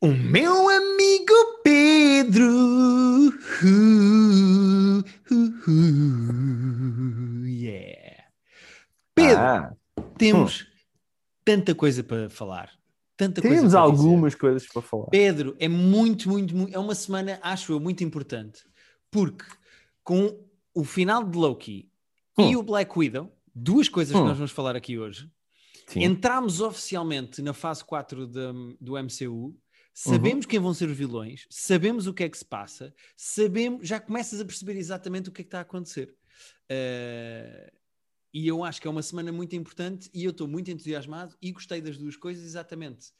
O meu amigo Pedro. Uh, uh, uh, yeah. Pedro, Ah, temos tanta coisa para falar. Tanta coisa temos para algumas coisas para falar. dizer. Pedro, é muito, muito, muito. É uma semana, acho eu, muito importante. Porque com o final de Loki e Hum. o Black Widow, duas coisas que Hum. nós vamos falar aqui hoje, Sim. entramos oficialmente na fase 4 da- do MCU, Uhum. sabemos quem vão ser os vilões, sabemos o que é que se passa, sabemos, já começas a perceber exatamente o que é que está a acontecer. Eh, e eu acho que é uma semana muito importante e eu estou muito entusiasmado e gostei das duas coisas exatamente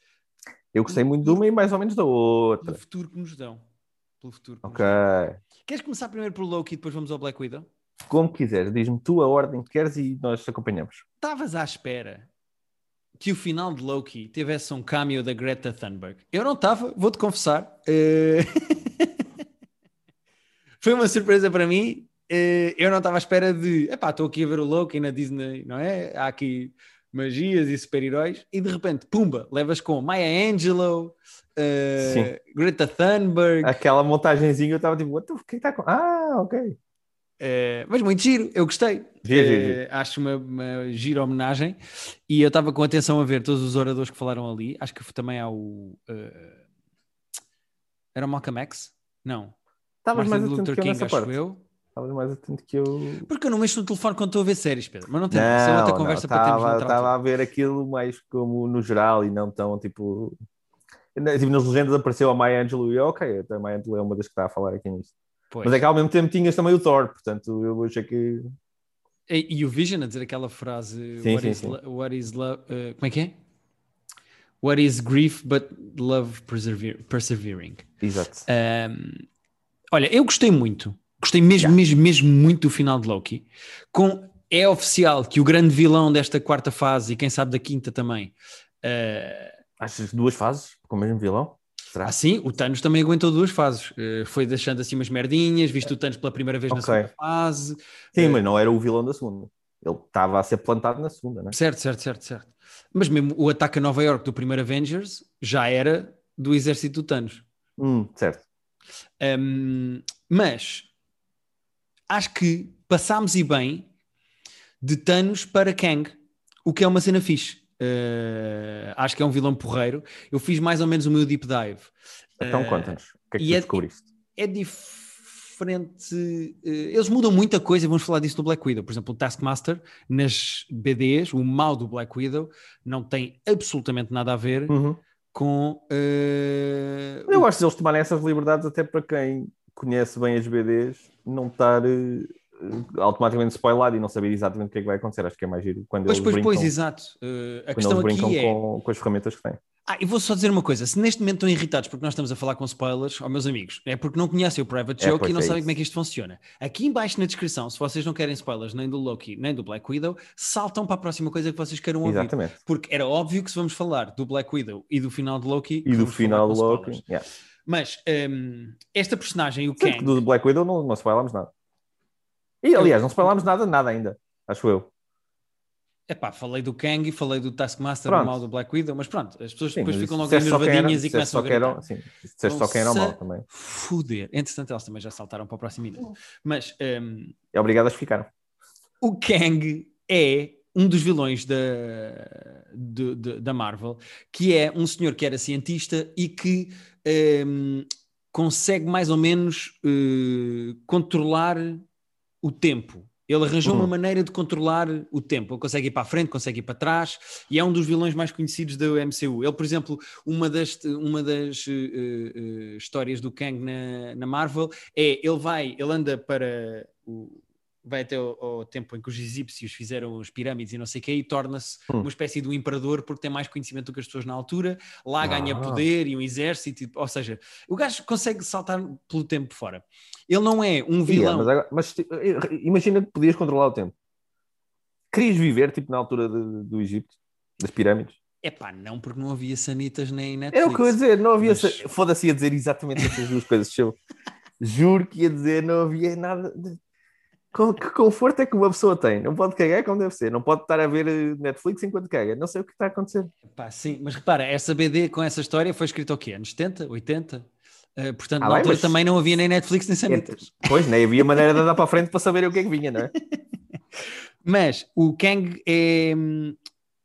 Eu gostei muito de uma e mais ou menos da outra. pelo futuro que nos dão. Pelo futuro que Ok. dão. Queres começar primeiro pelo Loki e depois vamos ao Black Widow? Como quiseres, diz-me tu a ordem que queres e nós acompanhamos. Estavas à espera que o final de Loki tivesse um cameo da Greta Thunberg? Eu não estava, vou-te confessar. Eh, Foi uma surpresa para mim. Eh, Eu não estava à espera de. Epá, estou aqui a ver o Loki na Disney, não é? Há aqui magias e super-heróis e de repente, pumba, levas com Maya Angelou, eh, Greta Thunberg. Aquela montagenzinha eu estava tipo, o que está com. Ah, ok. Eh, mas muito giro, eu gostei. Giro, giro, Eh, Acho uma, uma gira homenagem e eu estava com atenção a ver todos os oradores que falaram ali. Acho que também há o. eh, era o Malcolm X? Não. Estavas mais atento Luther que eu King, nessa acho parte. eu. Estavas mais atento que eu. Porque eu não mexo no telefone quando estou a ver séries, Pedro. Mas não tem é outra conversa para termos Estava a ver aquilo mais como no geral e não tão tipo. Tipo, nas legendas apareceu a Maya Angelou e eu, ok, a Maya Angelou é uma das que está a falar aqui nisto. Pois. Mas é que ao mesmo tempo tinhas também o Thor, portanto eu achei que. e, e o Vision a dizer aquela frase: Sim, what, sim, is sim. what is love? eh, como é que é? What is grief but love persever- persevering? Exato. Um, olha, eu gostei muito, gostei mesmo, mesmo, mesmo muito do final de Loki. Com, é oficial que o grande vilão desta quarta fase e quem sabe da quinta também. uh, Achas duas fases com o mesmo vilão? Será? assim, o Thanos também aguentou duas fases. Uh, foi deixando assim umas merdinhas, visto o Thanos pela primeira vez na Ok. segunda fase. Sim, Eh, mas não era o vilão da segunda. Ele estava a ser plantado na segunda, não é? Certo, certo, certo, certo. Mas mesmo o ataque a Nova York do primeiro Avengers já era do exército do Thanos. Hum, certo. Um, mas acho que passámos e bem de Thanos para Kang, o que é uma cena fixe. Uh, acho que é um vilão porreiro. Eu fiz mais ou menos o meu deep dive. Então Eh, conta-nos. O que é que tu é- descobriste? É diferente. uh, eles mudam muita coisa, e vamos falar disso no Black Widow. Por exemplo, o Taskmaster nas BDs, o mal do Black Widow, não tem absolutamente nada a ver Uhum. com. uh, Eu o- gosto deles tomarem essas liberdades até para quem conhece bem as BDs não estar automaticamente spoilado e não saber exatamente o que é que vai acontecer. Acho que é mais giro quando Pois, eles pois, brincam, pois, exato. Uh, a quando questão eles brincam aqui é. com, com as ferramentas que têm. Ah, e vou só dizer uma coisa: se neste momento estão irritados porque nós estamos a falar com spoilers, ó meus amigos, é porque não conhecem o Private É, Joke pois e não é sabem isso. como é que isto funciona. Aqui embaixo na descrição, se vocês não querem spoilers nem do Loki nem do Black Widow, saltam para a próxima coisa que vocês queiram ouvir. Exatamente. Porque era óbvio que se vamos falar do Black Widow e do final de Loki, E do final do Loki. Yeah. Mas hum, esta personagem, o Kang, do Black Widow não, não spoilámos nada. E aliás, não spoilámos nada, nada ainda. Acho eu. epá, falei do Kang e falei do Taskmaster, Pronto. do mal do Black Widow, mas pronto, as pessoas Sim, depois ficam logo enervadinhas e começam a era- gritar. sim, disseste só quem era o mal se também. Foder. Entretanto, elas também já saltaram para o próximo minuto. Mas hum, É obrigado a explicar. o Kang é um dos vilões da, do- do- da Marvel, que é um senhor que era cientista e que hum, consegue mais ou menos eh, controlar o tempo. Ele arranjou Uhum. uma maneira de controlar o tempo. Ele consegue ir para a frente, consegue ir para trás, e é um dos vilões mais conhecidos da MCU. Ele, por exemplo, uma das, uma das eh, eh, histórias do Kang na, na Marvel é ele vai, ele anda para o, vai até ao, ao tempo em que os egípcios fizeram as pirâmides e não sei o quê, e torna-se Hum. uma espécie de um imperador porque tem mais conhecimento do que as pessoas na altura, lá ganha Ah. poder e um exército, e- ou seja, o gajo consegue saltar pelo tempo fora. Ele não é um Yeah, vilão. mas, agora- mas, tipo, imagina que podias controlar o tempo. Querias viver tipo na altura de- do Egito, das pirâmides? Epá, não, porque não havia sanitas nem Netflix. Era o que eu ia dizer, não havia. Mas- Foda-se, ia dizer exatamente essas duas coisas. Eu juro que ia dizer, não havia nada. de- Que conforto é que uma pessoa tem? Não pode cagar como deve ser, não pode estar a ver eh, Netflix enquanto caga. Não sei o que está a acontecer. Pá, sim, mas repara, essa BD com essa história foi escrita o quê? Anos 70, 80? Uh, portanto, ah, na bem, altura mas... também não havia nem Netflix nem Sanitas. Pois, nem havia maneira de andar para a frente para saber o que é que vinha, não é? mas o Kang é,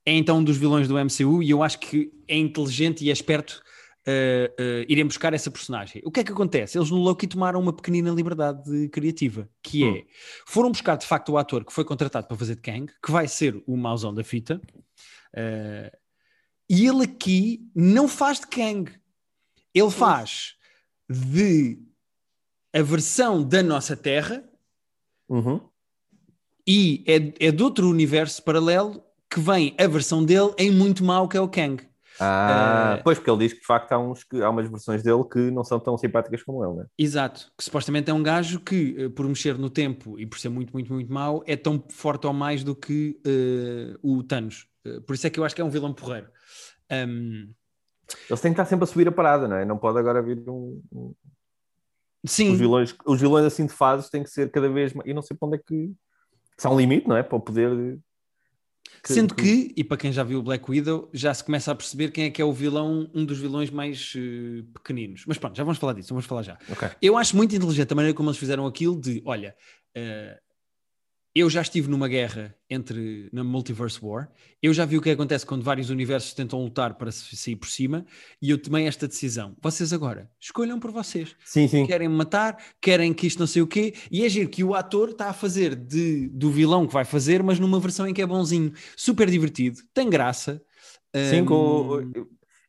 é então um dos vilões do MCU e eu acho que é inteligente e é esperto uh, irem buscar essa personagem. O que é que acontece? Eles no Loki tomaram uma pequenina liberdade criativa, que hum. é, foram buscar de facto o ator que foi contratado para fazer de Kang, que vai ser o mauzão da fita, uh, e ele aqui não faz de Kang, ele faz de a versão da nossa Terra uhum. e é, é de outro universo paralelo que vem a versão dele em muito mau que é o Kang. Ah, uh, pois, porque ele diz que de facto há, uns que, há umas versões dele que não são tão simpáticas como ele, né? Exato, que supostamente é um gajo que, eh, por mexer no tempo e por ser muito, muito, muito mau, é tão forte ou mais do que uh, o Thanos. Uh, por isso é que eu acho que é um vilão porreiro. Um... Eles têm que estar sempre a subir a parada, não é? Não pode agora vir um. um... Sim. Os vilões, os vilões assim de fases têm que ser cada vez mais. E não sei para onde é que. Se há um limite, não é? Para o poder que, Sendo que, e para quem já viu o Black Widow, já se começa a perceber quem é que é o vilão, um dos vilões mais uh, pequeninos. Mas pronto, já vamos falar disso, vamos falar já. Okay. Eu acho muito inteligente a maneira como eles fizeram aquilo de, olha, uh, eu já estive numa guerra entre na Multiverse War. Eu já vi o que acontece quando vários universos tentam lutar para sair por cima e eu tomei esta decisão. Vocês agora escolham por vocês. Sim, sim. Querem me matar, querem que isto não sei o quê, e é giro que o ator está a fazer de, do vilão que vai fazer, mas numa versão em que é bonzinho, super divertido, tem graça. Sim, um... com...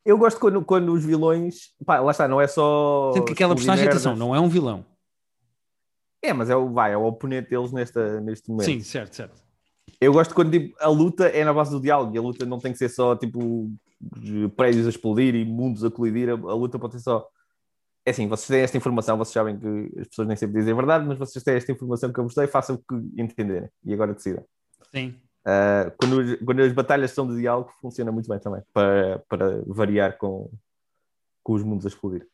eu gosto quando, quando os vilões, pá, lá está, não é só. Sendo que aquela personagem, atenção, não é um vilão é, mas é o, vai, é o oponente deles nesta, neste momento. Sim, certo, certo. Eu gosto quando tipo, a luta é na base do diálogo e a luta não tem que ser só tipo prédios a explodir e mundos a colidir. A, a luta pode ser só. É assim, vocês têm esta informação, vocês sabem que as pessoas nem sempre dizem a verdade, mas vocês têm esta informação que eu vos dei, façam o que entenderem e agora decidam. Sim. Uh, quando, quando as batalhas são de diálogo, funciona muito bem também para, para variar com, com os mundos a explodir.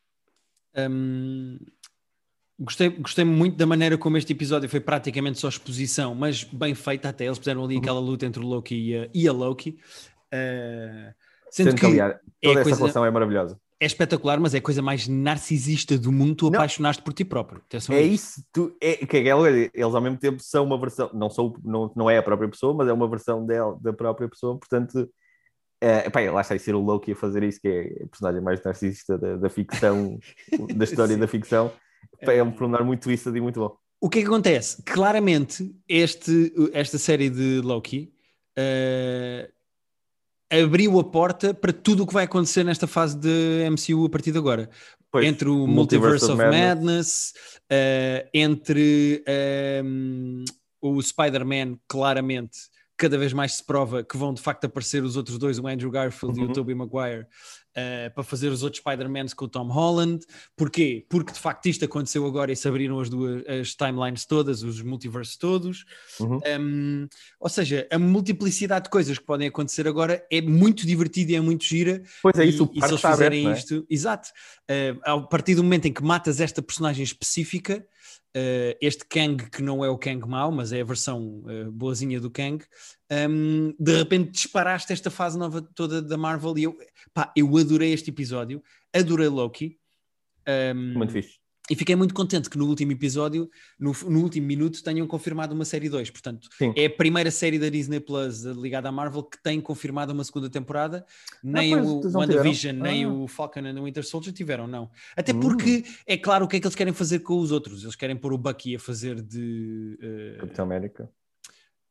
Um, Gostei, gostei muito da maneira como este episódio foi praticamente só exposição, mas bem feita até. Eles fizeram ali uhum. aquela luta entre o Loki e a, e a Loki. Uh, sendo, sendo que, aliás, toda é essa coisa, relação é maravilhosa. É espetacular, mas é a coisa mais narcisista do mundo. Tu apaixonaste por ti próprio. Atenção é isso. Tu, é, que é, eles ao mesmo tempo são uma versão, não, sou, não, não é a própria pessoa, mas é uma versão dela, da própria pessoa. Portanto, é, pá, lá está a ser o Loki a fazer isso, que é a personagem mais narcisista da, da ficção, da história da ficção é um pormenor muito isso e muito bom. O que é que acontece? Claramente, este, esta série de Loki uh, abriu a porta para tudo o que vai acontecer nesta fase de MCU a partir de agora. Pois, entre o Multiverse, Multiverse of, Madness, Madness uh, entre um, o Spider-Man, claramente, cada vez mais se prova que vão de facto aparecer os outros dois, o Andrew Garfield uhum. e o uhum. Tobey Maguire, uh, para fazer os outros Spider-Mans com o Tom Holland. Porquê? Porque de facto isto aconteceu agora e se abriram as duas as timelines todas, os multiversos todos. Uhum. Um, ou seja, a multiplicidade de coisas que podem acontecer agora é muito divertida e é muito gira. Pois é, isso. E, e se eles fizerem aberto, é? isto, exato, uh, a partir do momento em que matas esta personagem específica uh, este Kang, que não é o Kang mau, mas é a versão uh, boazinha do Kang, um, de repente disparaste esta fase nova toda da Marvel e eu, pá, eu adorei este episódio, adorei Loki. Um, Muito fixe. E fiquei muito contente que no último episódio, no, no último minuto, tenham confirmado uma série 2. Portanto, Sim. é a primeira série da Disney Plus ligada à Marvel que tem confirmado uma segunda temporada. Nem ah, o WandaVision, ah. nem o Falcon and the Winter Soldier tiveram, não. Até porque hum. é claro o que é que eles querem fazer com os outros. Eles querem pôr o Bucky a fazer de uh, Capitão América,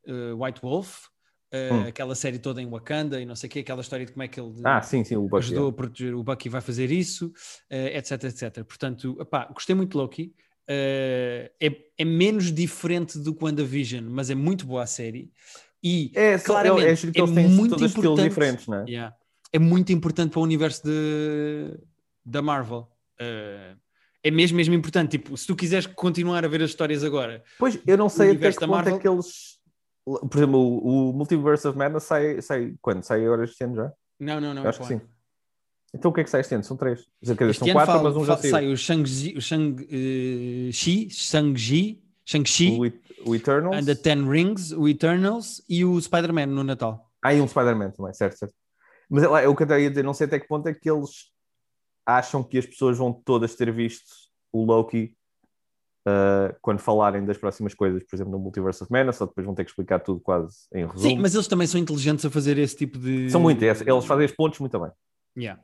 uh, White Wolf. Uh, hum. aquela série toda em Wakanda e não sei o quê, aquela história de como é que ele ah, sim, sim, Bucky, ajudou é. a proteger o Bucky vai fazer isso, uh, etc, etc. Portanto, epá, gostei muito de Loki. Uh, é, é, menos diferente do que WandaVision, mas é muito boa a série. E é, claramente é, é, é muito importante. Diferentes, não é? Yeah, é muito importante para o universo de, da Marvel. é mesmo, mesmo importante. Tipo, se tu quiseres continuar a ver as histórias agora, pois eu não sei até que ponto Marvel, é que eles por exemplo, o, o Multiverse of Madness sai, sai quando? Sai agora este ano já? Não, não, não. Eu acho que sim. Então o que é que sai este ano? São três. Quer dizer, são quatro, fala, mas um já saiu. Sai o Shang-Chi, o Shang, Shang-Chi Shang-Chi, o, o Eternals. and the Ten Rings, o Eternals e o Spider-Man no Natal. Ah, e um Spider-Man também, certo, certo. Mas lá, eu que eu ia dizer, não sei até que ponto é que eles acham que as pessoas vão todas ter visto o Loki uh, quando falarem das próximas coisas, por exemplo, no Multiverse of Madness, ou depois vão ter que explicar tudo quase em resumo. Sim, mas eles também são inteligentes a fazer esse tipo de. São muito, eles fazem os pontos muito bem. Yeah.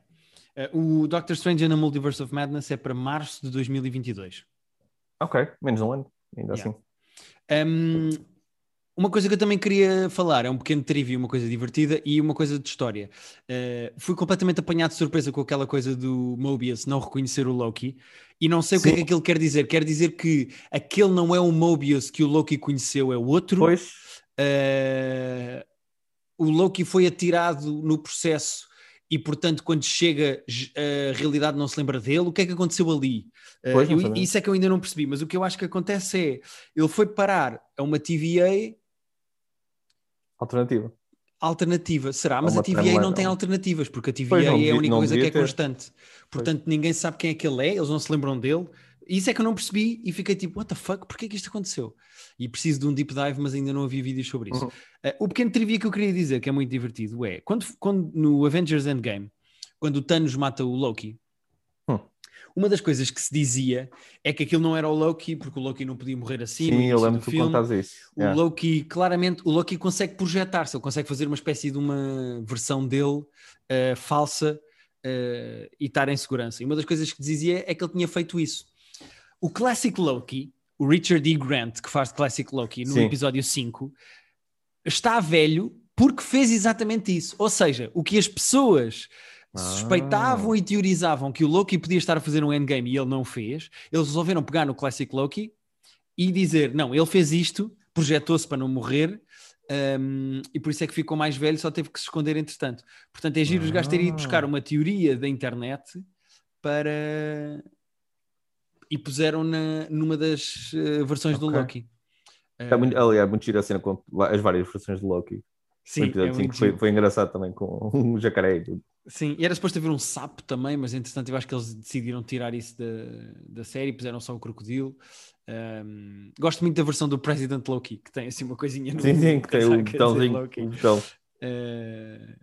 Uh, o Doctor Strange the Multiverse of Madness é para março de 2022. Ok, menos um ano, ainda Yeah. assim. Um, uma coisa que eu também queria falar é um pequeno trivia, uma coisa divertida e uma coisa de história. Uh, fui completamente apanhado de surpresa com aquela coisa do Mobius não reconhecer o Loki e não sei o que é Sim. que aquilo quer dizer. Quer dizer que aquele não é o Mobius que o Loki conheceu, é o outro. Depois, Uh, o Loki foi atirado no processo e, portanto, quando chega, a realidade não se lembra dele. O que é que aconteceu ali? Uh, Pois, eu- sabemos. isso é que eu ainda não percebi, mas o que eu acho que acontece é ele foi parar a uma TVA alternativa. alternativa. Será? Mas uma a TVA timeline, não tem não. alternativas, porque a TVA Pois, não é a única coisa que é ter. constante. Portanto, ninguém sabe quem é que ele é, eles não se lembram dele. Isso é que eu não percebi e fiquei tipo, what the fuck, porquê que isto aconteceu? E preciso de um deep dive, mas ainda não havia vídeos sobre isso. Uhum. Uh, o pequeno trivia que eu queria dizer, que é muito divertido, é quando, quando no Avengers Endgame, quando o Thanos mata o Loki, Hum. Uma das coisas que se dizia é que aquilo não era o Loki, porque o Loki não podia morrer assim. Sim, eu lembro que tu contas isso. O Yeah. Loki, claramente, o Loki consegue projetar-se, ele consegue fazer uma espécie de uma versão dele eh, falsa eh, e estar em segurança. E uma das coisas que dizia é que ele tinha feito isso. O Classic Loki, o Richard E. Grant, que faz Classic Loki no Sim. episódio 5, está velho porque fez exatamente isso. Ou seja, o que as pessoas suspeitavam Ah. e teorizavam que o Loki podia estar a fazer um endgame e ele não fez, eles resolveram pegar no Classic Loki e dizer: não, ele fez isto, projetou-se para não morrer. hum, e por isso é que ficou mais velho, só teve que se esconder entretanto. Portanto, é giro os gajos terem ido buscar Ah. uma teoria da internet para. e puseram na, numa das eh, versões do Ok. Loki. É muito, Eh, aliás, muito giro a cena com as várias versões de Loki. sim, O é foi, foi engraçado também com um jacaré e tudo. Sim, e era suposto haver um sapo também, mas entretanto eu acho que eles decidiram tirar isso da, da série, puseram só o crocodilo. Um, gosto muito da versão do President Loki, que tem assim uma coisinha no Sim, sim, que tem o botãozinho. Botão. Uh,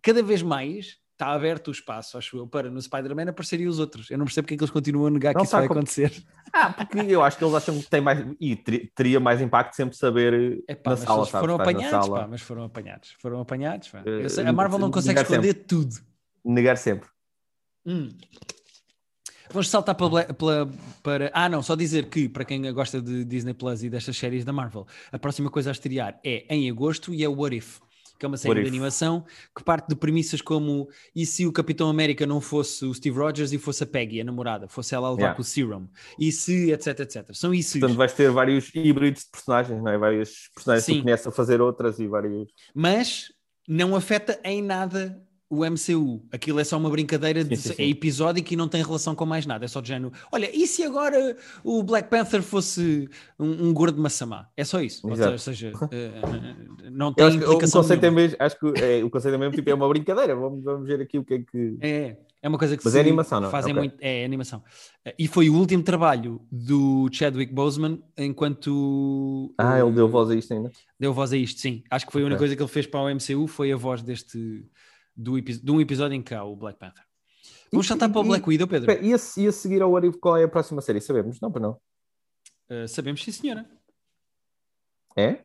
cada vez mais está aberto o espaço, acho eu, para no Spider-Man aparecerem os outros. Eu não percebo porque é que eles continuam a negar Não que isso vai acontecer. Ah, porque eu acho que eles acham que tem mais. E ter- teria mais impacto sempre saber É pá, na sala, eles sabes? foram apanhados, mas foram apanhados. Foram apanhados. Eh, a Marvel não consegue negar sempre. esconder tudo. Negar sempre. Hum. Vamos saltar para, pela- para. Ah, não, só dizer que, para quem gosta de Disney Plus e destas séries da Marvel, a próxima coisa a estrear é em agosto e é o What If, que é uma série What de If. animação que parte de premissas como e se o Capitão América não fosse o Steve Rogers e fosse a Peggy, a namorada, fosse ela a levar Yeah. com o Serum, e se, etc, etc. São isso. Portanto, vais ter vários híbridos de personagens, não é? Vários personagens que Sim. tu conheces a fazer outras e vários. mas não afeta em nada o MCU. Aquilo é só uma brincadeira, de, Sim, sim, sim. é episódico e não tem relação com mais nada. É só de género. Olha, e se agora o Black Panther fosse um, um gordo massamá? É só isso. Ou Exato. seja, eh, não Eu tem acho que o conceito é mesmo, acho que é, o conceito é mesmo tipo, é uma brincadeira. Vamos, vamos ver aqui o que é que. É, é uma coisa que Mas é animação, não é? fazem Ok. muito. É, é animação. Eh, E foi o último trabalho do Chadwick Boseman enquanto. Ah, eh, ele deu voz a isto ainda. Deu voz a isto, sim. Acho que foi a única Ok. coisa que ele fez para o MCU foi a voz deste do de um episódio em que há o Black Panther. Vamos saltar para o Black Widow, Pedro? E a, e a seguir ao What If, qual é a próxima série? Sabemos? Não, para não. Uh, sabemos, sim, senhora. É?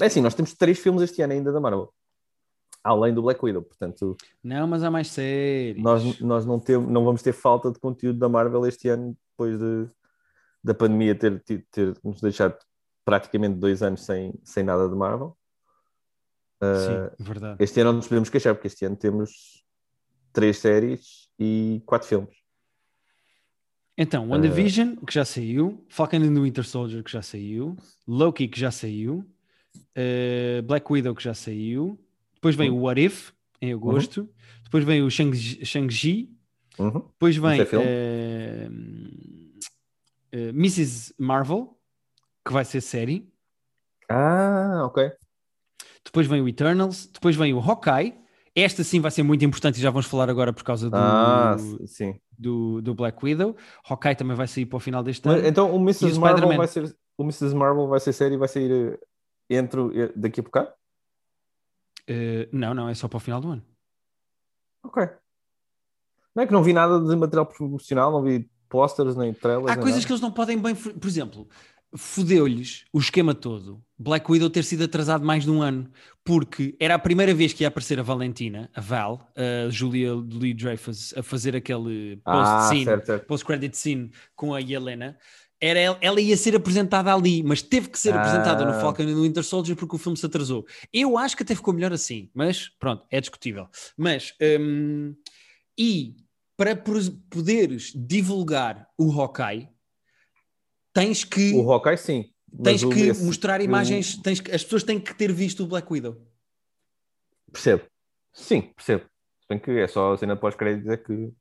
É assim, nós temos três filmes este ano ainda da Marvel. Além do Black Widow, portanto, Não, mas há mais séries. nós, nós não, temos, não vamos ter falta de conteúdo da Marvel este ano, depois de, da pandemia ter, ter, ter nos deixado praticamente dois anos sem, sem nada de Marvel. Uh, Sim, verdade. este ano não nos podemos queixar, porque este ano temos três séries e quatro filmes. Então, WandaVision, que já saiu, Falcon and the Winter Soldier, que já saiu, Loki, que já saiu, uh, Black Widow, que já saiu, depois vem o What If, em agosto, depois vem o Shang- Shang-Chi, Uhum. depois vem é uh, uh, Mrs. Marvel, que vai ser série, Ah, ok. Depois vem o Eternals, depois vem o Hawkeye. Esta sim vai ser muito importante e já vamos falar agora por causa do, Ah, do, do Black Widow. Hawkeye também vai sair para o final deste Mas, ano. então o Mrs. Marvel vai ser. o Mrs. Marvel vai ser série e vai sair eh, entre eh, daqui a bocado? Uh, não, não, é só para o final do ano. Ok. Não é que não vi nada de material promocional, não vi posters nem trailers. Há coisas nada. que eles não podem bem. Por exemplo, fodeu-lhes o esquema todo. Black Widow ter sido atrasado mais de um ano, porque era a primeira vez que ia aparecer a Valentina, a Val, a Julia Lee Dreyfus, a fazer aquele Ah, post-scene, certo, certo. post-credit scene com a Helena. Era, ela- ia ser apresentada ali, mas teve que ser Ah. apresentada no Falcon e no Winter Soldier porque o filme se atrasou. Eu acho que até ficou melhor assim, mas pronto, é discutível. Mas, hum, e para poderes divulgar o Hawkeye, tens que, O Hawkeye, sim. tens o- que esse- mostrar o- imagens, tens que- as pessoas têm que ter visto o Black Widow. Percebo. Sim, percebo. Bem que é só a cena pós-créditos é que.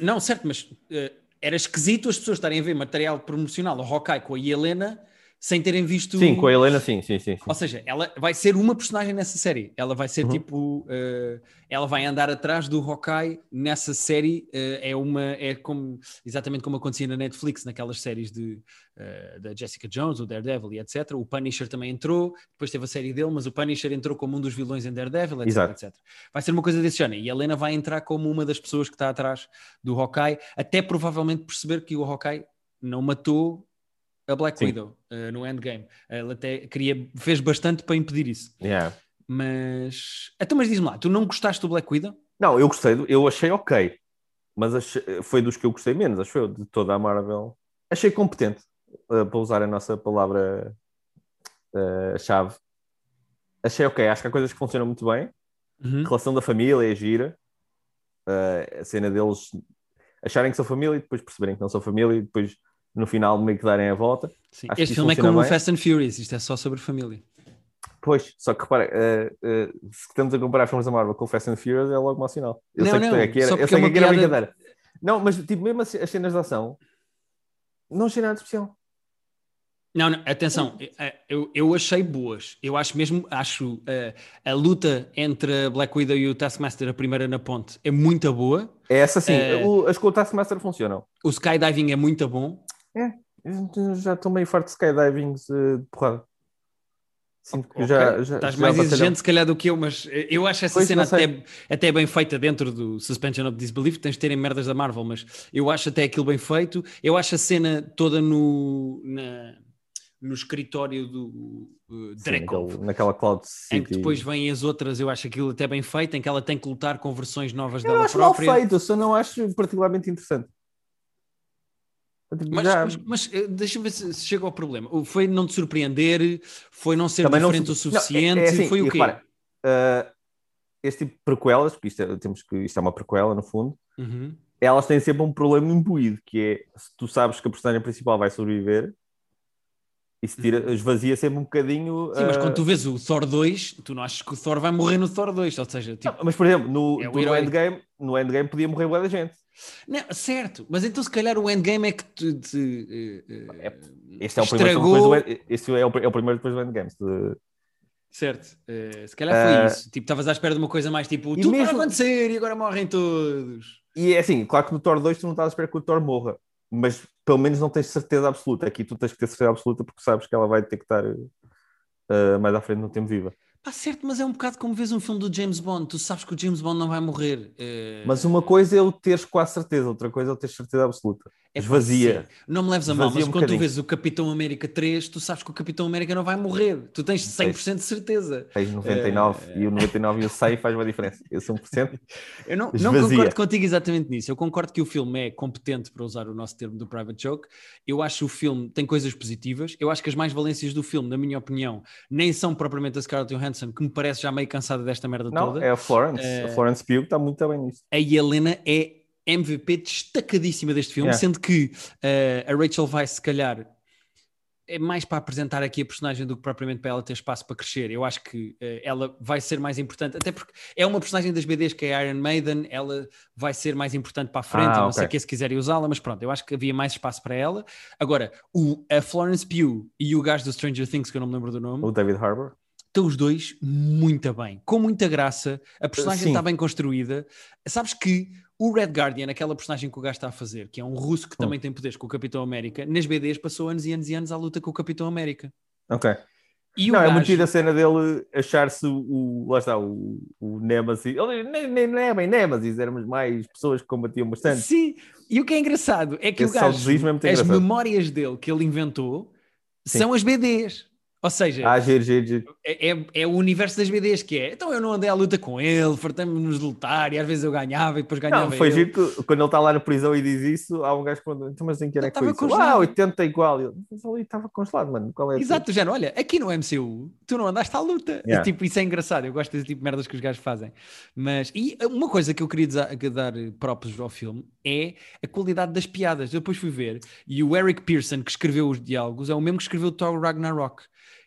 Não, certo, mas eh, era esquisito as pessoas estarem a ver material promocional ao Hawkeye com a Helena sem terem visto. Sim, com a Helena, sim, sim, sim. sim. Ou seja, ela vai ser uma personagem nessa série. Ela vai ser Uhum. tipo. eh, ela vai andar atrás do Hawkeye nessa série. eh, é uma. É como. Exatamente como acontecia na Netflix, naquelas séries de, eh, da Jessica Jones, o Daredevil e etc. O Punisher também entrou. Depois teve a série dele, mas o Punisher entrou como um dos vilões em Daredevil, etc. Exato. etc. Vai ser uma coisa desse género. E a Helena vai entrar como uma das pessoas que está atrás do Hawkeye, até provavelmente perceber que o Hawkeye não matou a Black Sim. Widow eh, no Endgame. Ele até queria, fez bastante para impedir isso. Yeah. Mas. Então, mas diz-me lá, tu não gostaste do Black Widow? Não, eu gostei, eu achei ok, mas achei- foi dos que eu gostei menos, acho eu, de toda a Marvel. Achei competente, uh, para usar a nossa palavra-chave. achei ok, acho que há coisas que funcionam muito bem. Uhum. A relação da família é gira. Uh, a cena deles acharem que são família e depois perceberem que não são família e depois no final meio que darem a volta. Sim. Acho que Este filme é como o. Fast and Furious, isto é só sobre família. Pois, só que repara, uh, uh, se estamos a comparar filmes da Marvel com o Fast and Furious é logo mau sinal. Eu Não, sei que não, aqui era, eu sei é que aqui era piada- brincadeira. Não, mas tipo, mesmo as as cenas de ação não achei nada especial. Não, não, atenção, eh, eu, eu achei boas. Eu acho mesmo, acho eh, a luta entre a Black Widow e o Taskmaster, a primeira na ponte, é muito boa. É essa sim, É. o, as com o Taskmaster funcionam. O skydiving é muito bom. Eu já estou meio farto de skydivings uh, de porrada. Sinto que Ok, já, já. Estás já mais exigente, se calhar, do que eu, mas eh, eu acho essa Pois, cena até, até bem feita dentro do Suspension of Disbelief. Tens de terem merdas da Marvel, mas eu acho até aquilo bem feito. Eu acho a cena toda no, na- no escritório do uh, naquela Cloud City. Em que depois vêm as outras, eu acho aquilo até bem feito, em que ela tem que lutar com versões novas Eu dela acho mal própria. feito, só não acho particularmente interessante. Mas, mas, mas, eh, deixa-me ver se, se chega ao problema. Foi não te surpreender, foi não ser Também não diferente se- o não, é- suficiente, é assim, foi o quê? repara, uh, este tipo de prequelas, porque isto é, temos que, isto é uma prequela no fundo, Uhum. elas têm sempre um problema imbuído, que é se tu sabes que a personagem principal vai sobreviver, isso tira, esvazia sempre um bocadinho. Uhum. Sim, mas uh, quando tu vês o Thor 2, tu não achas que o Thor vai morrer no Thor 2, ou seja, tipo, não, mas, por exemplo, no, É no. Endgame, no Endgame podia morrer boa da gente. Não, certo, mas então se calhar o Endgame é que te, te, eh, eh, Este é o primeiro depois do, este é o, é o primeiro depois do Endgame. se- certo, eh, se calhar foi Uh, isso, tipo, estavas à espera de uma coisa mais tipo, tudo vai mesmo- acontecer e agora morrem todos. E é assim, claro que no Thor 2 tu não estás a esperar que o Thor morra, mas pelo menos não tens certeza absoluta. Aqui tu tens que ter certeza absoluta porque sabes que ela vai ter que estar uh, mais à frente no tempo viva. Pá, certo, mas é um bocado como vês um filme do James Bond, tu sabes que o James Bond não vai morrer. eh, Mas uma coisa é o teres quase certeza, outra coisa é o teres certeza absoluta. É Esvazia. Não me leves a mal, mas um quando tu bocadinho. vês o Capitão América 3, tu sabes que o Capitão América não vai morrer. Tu tens 100% de certeza. Tens 99 Eh, e o 99 e o 100 faz uma diferença. Esse 1%. Eu não, não concordo contigo exatamente nisso. Eu concordo que o filme é competente, para usar o nosso termo do Private Joke. Eu acho que o filme tem coisas positivas. Eu acho que as mais valências do filme, na minha opinião, nem são propriamente a Scarlett Johansson, que me parece já meio cansada desta merda Não, toda. é a Florence. Eh, A Florence Pugh está muito bem nisto. a Helena é MVP destacadíssima deste filme, Yeah. sendo que eh, a Rachel Weisz, se calhar, é mais para apresentar aqui a personagem do que propriamente para ela ter espaço para crescer. Eu acho que eh, ela vai ser mais importante, até porque é uma personagem das BDs que é a Iron Maiden, ela vai ser mais importante para a frente, Ah, não ok. sei o que se quiserem usá-la, mas pronto, eu acho que havia mais espaço para ela. Agora, o, a Florence Pugh e o gajo do Stranger Things, que eu não me lembro do nome, O David Harbour. Estão os dois muito bem, com muita graça, a personagem Sim. está bem construída. Sabes que o Red Guardian, aquela personagem que o gajo está a fazer, que é um russo que também tem poderes com o Capitão América, nas BDs passou anos e anos e anos à luta com o Capitão América. Ok. E não, o é gajo, muito giro a cena dele achar-se o, lá está, o, o Nemesis. Ele nem, nem, nem é bem Nemesis, éramos mais pessoas que combatiam bastante. Sim, e o que é engraçado é que Esse o gajo, é as engraçado. memórias dele que ele inventou Sim. são as BDs. Ou seja, Ah, giro, giro, giro. é, é- é o universo das BDs que é. Então eu não andei à luta com ele, fartamos-nos de lutar e às vezes eu ganhava e depois ganhava Não, foi eu. giro que quando ele está lá na prisão e diz isso, há um gajo que pergunta, então, mas em que era que foi isso? congelado. Ah, 80 igual. E ele, mas ali estava congelado, mano. Qual é Exato, género, olha, aqui no MCU tu não andaste à luta. Yeah. Tipo, isso é engraçado, eu gosto desse tipo de merdas que os gajos fazem. Mas, e uma coisa que eu queria dar props ao filme é a qualidade das piadas. Eu depois fui ver, e o Eric Pearson, que escreveu os diálogos, é o mesmo que escreveu o Thor Ragnarok.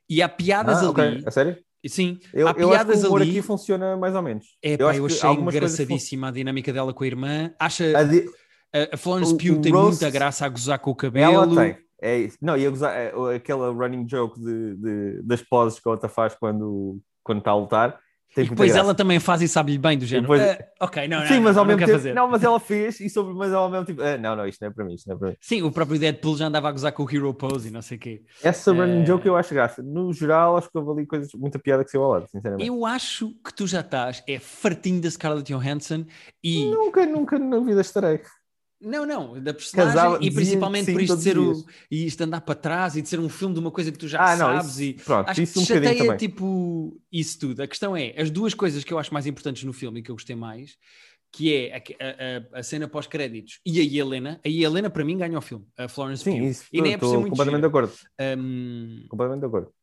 E há piadas Ah, ali, A sério? sim, Eu, há eu acho que piadas o humor ali. aqui funciona mais ou menos. É, eu pá, eu achei engraçadíssima a dinâmica dela com a irmã. Acha A di- a, Florence o- Pugh o tem roast- muita graça a gozar com o cabelo. Ela tem. É isso. Não, ia gozar, é, aquela running joke de, de- das poses que a outra faz quando, quando está a lutar. Tem E depois ela também faz e sabe-lhe bem do género. depois- "Ah, ok, não, não, Sim, mas ao mesmo tempo. fazer. Não, mas ela fez, e sobre, mas ao mesmo tempo. ah, não, não, isto não é para mim, isto não é para mim. Sim, o próprio Deadpool já andava a gozar com o Hero Pose e não sei o quê. Essa running É. joke eu acho graça. No geral, acho que houve ali coisas, muita piada que saiu ao lado, sinceramente. Eu acho que tu já estás, é fartinho da Scarlett Johansson e. Nunca, nunca na vida estarei. Não, não, da personagem Casava- e principalmente sim por isto ser o. E isto andar para trás e de ser um filme de uma coisa que tu já Ah, não, sabes isso- e. pronto, Acho isso que um chateia também. tipo isso tudo. A questão é, as duas coisas que eu acho mais importantes no filme e que eu gostei mais, que é a, a- a cena pós-créditos e a Helena. A Helena para mim ganha o filme, a Florence Sim, Pugh. isso. E nem é por ser muito completamente de acordo. Hum, Completamente de acordo.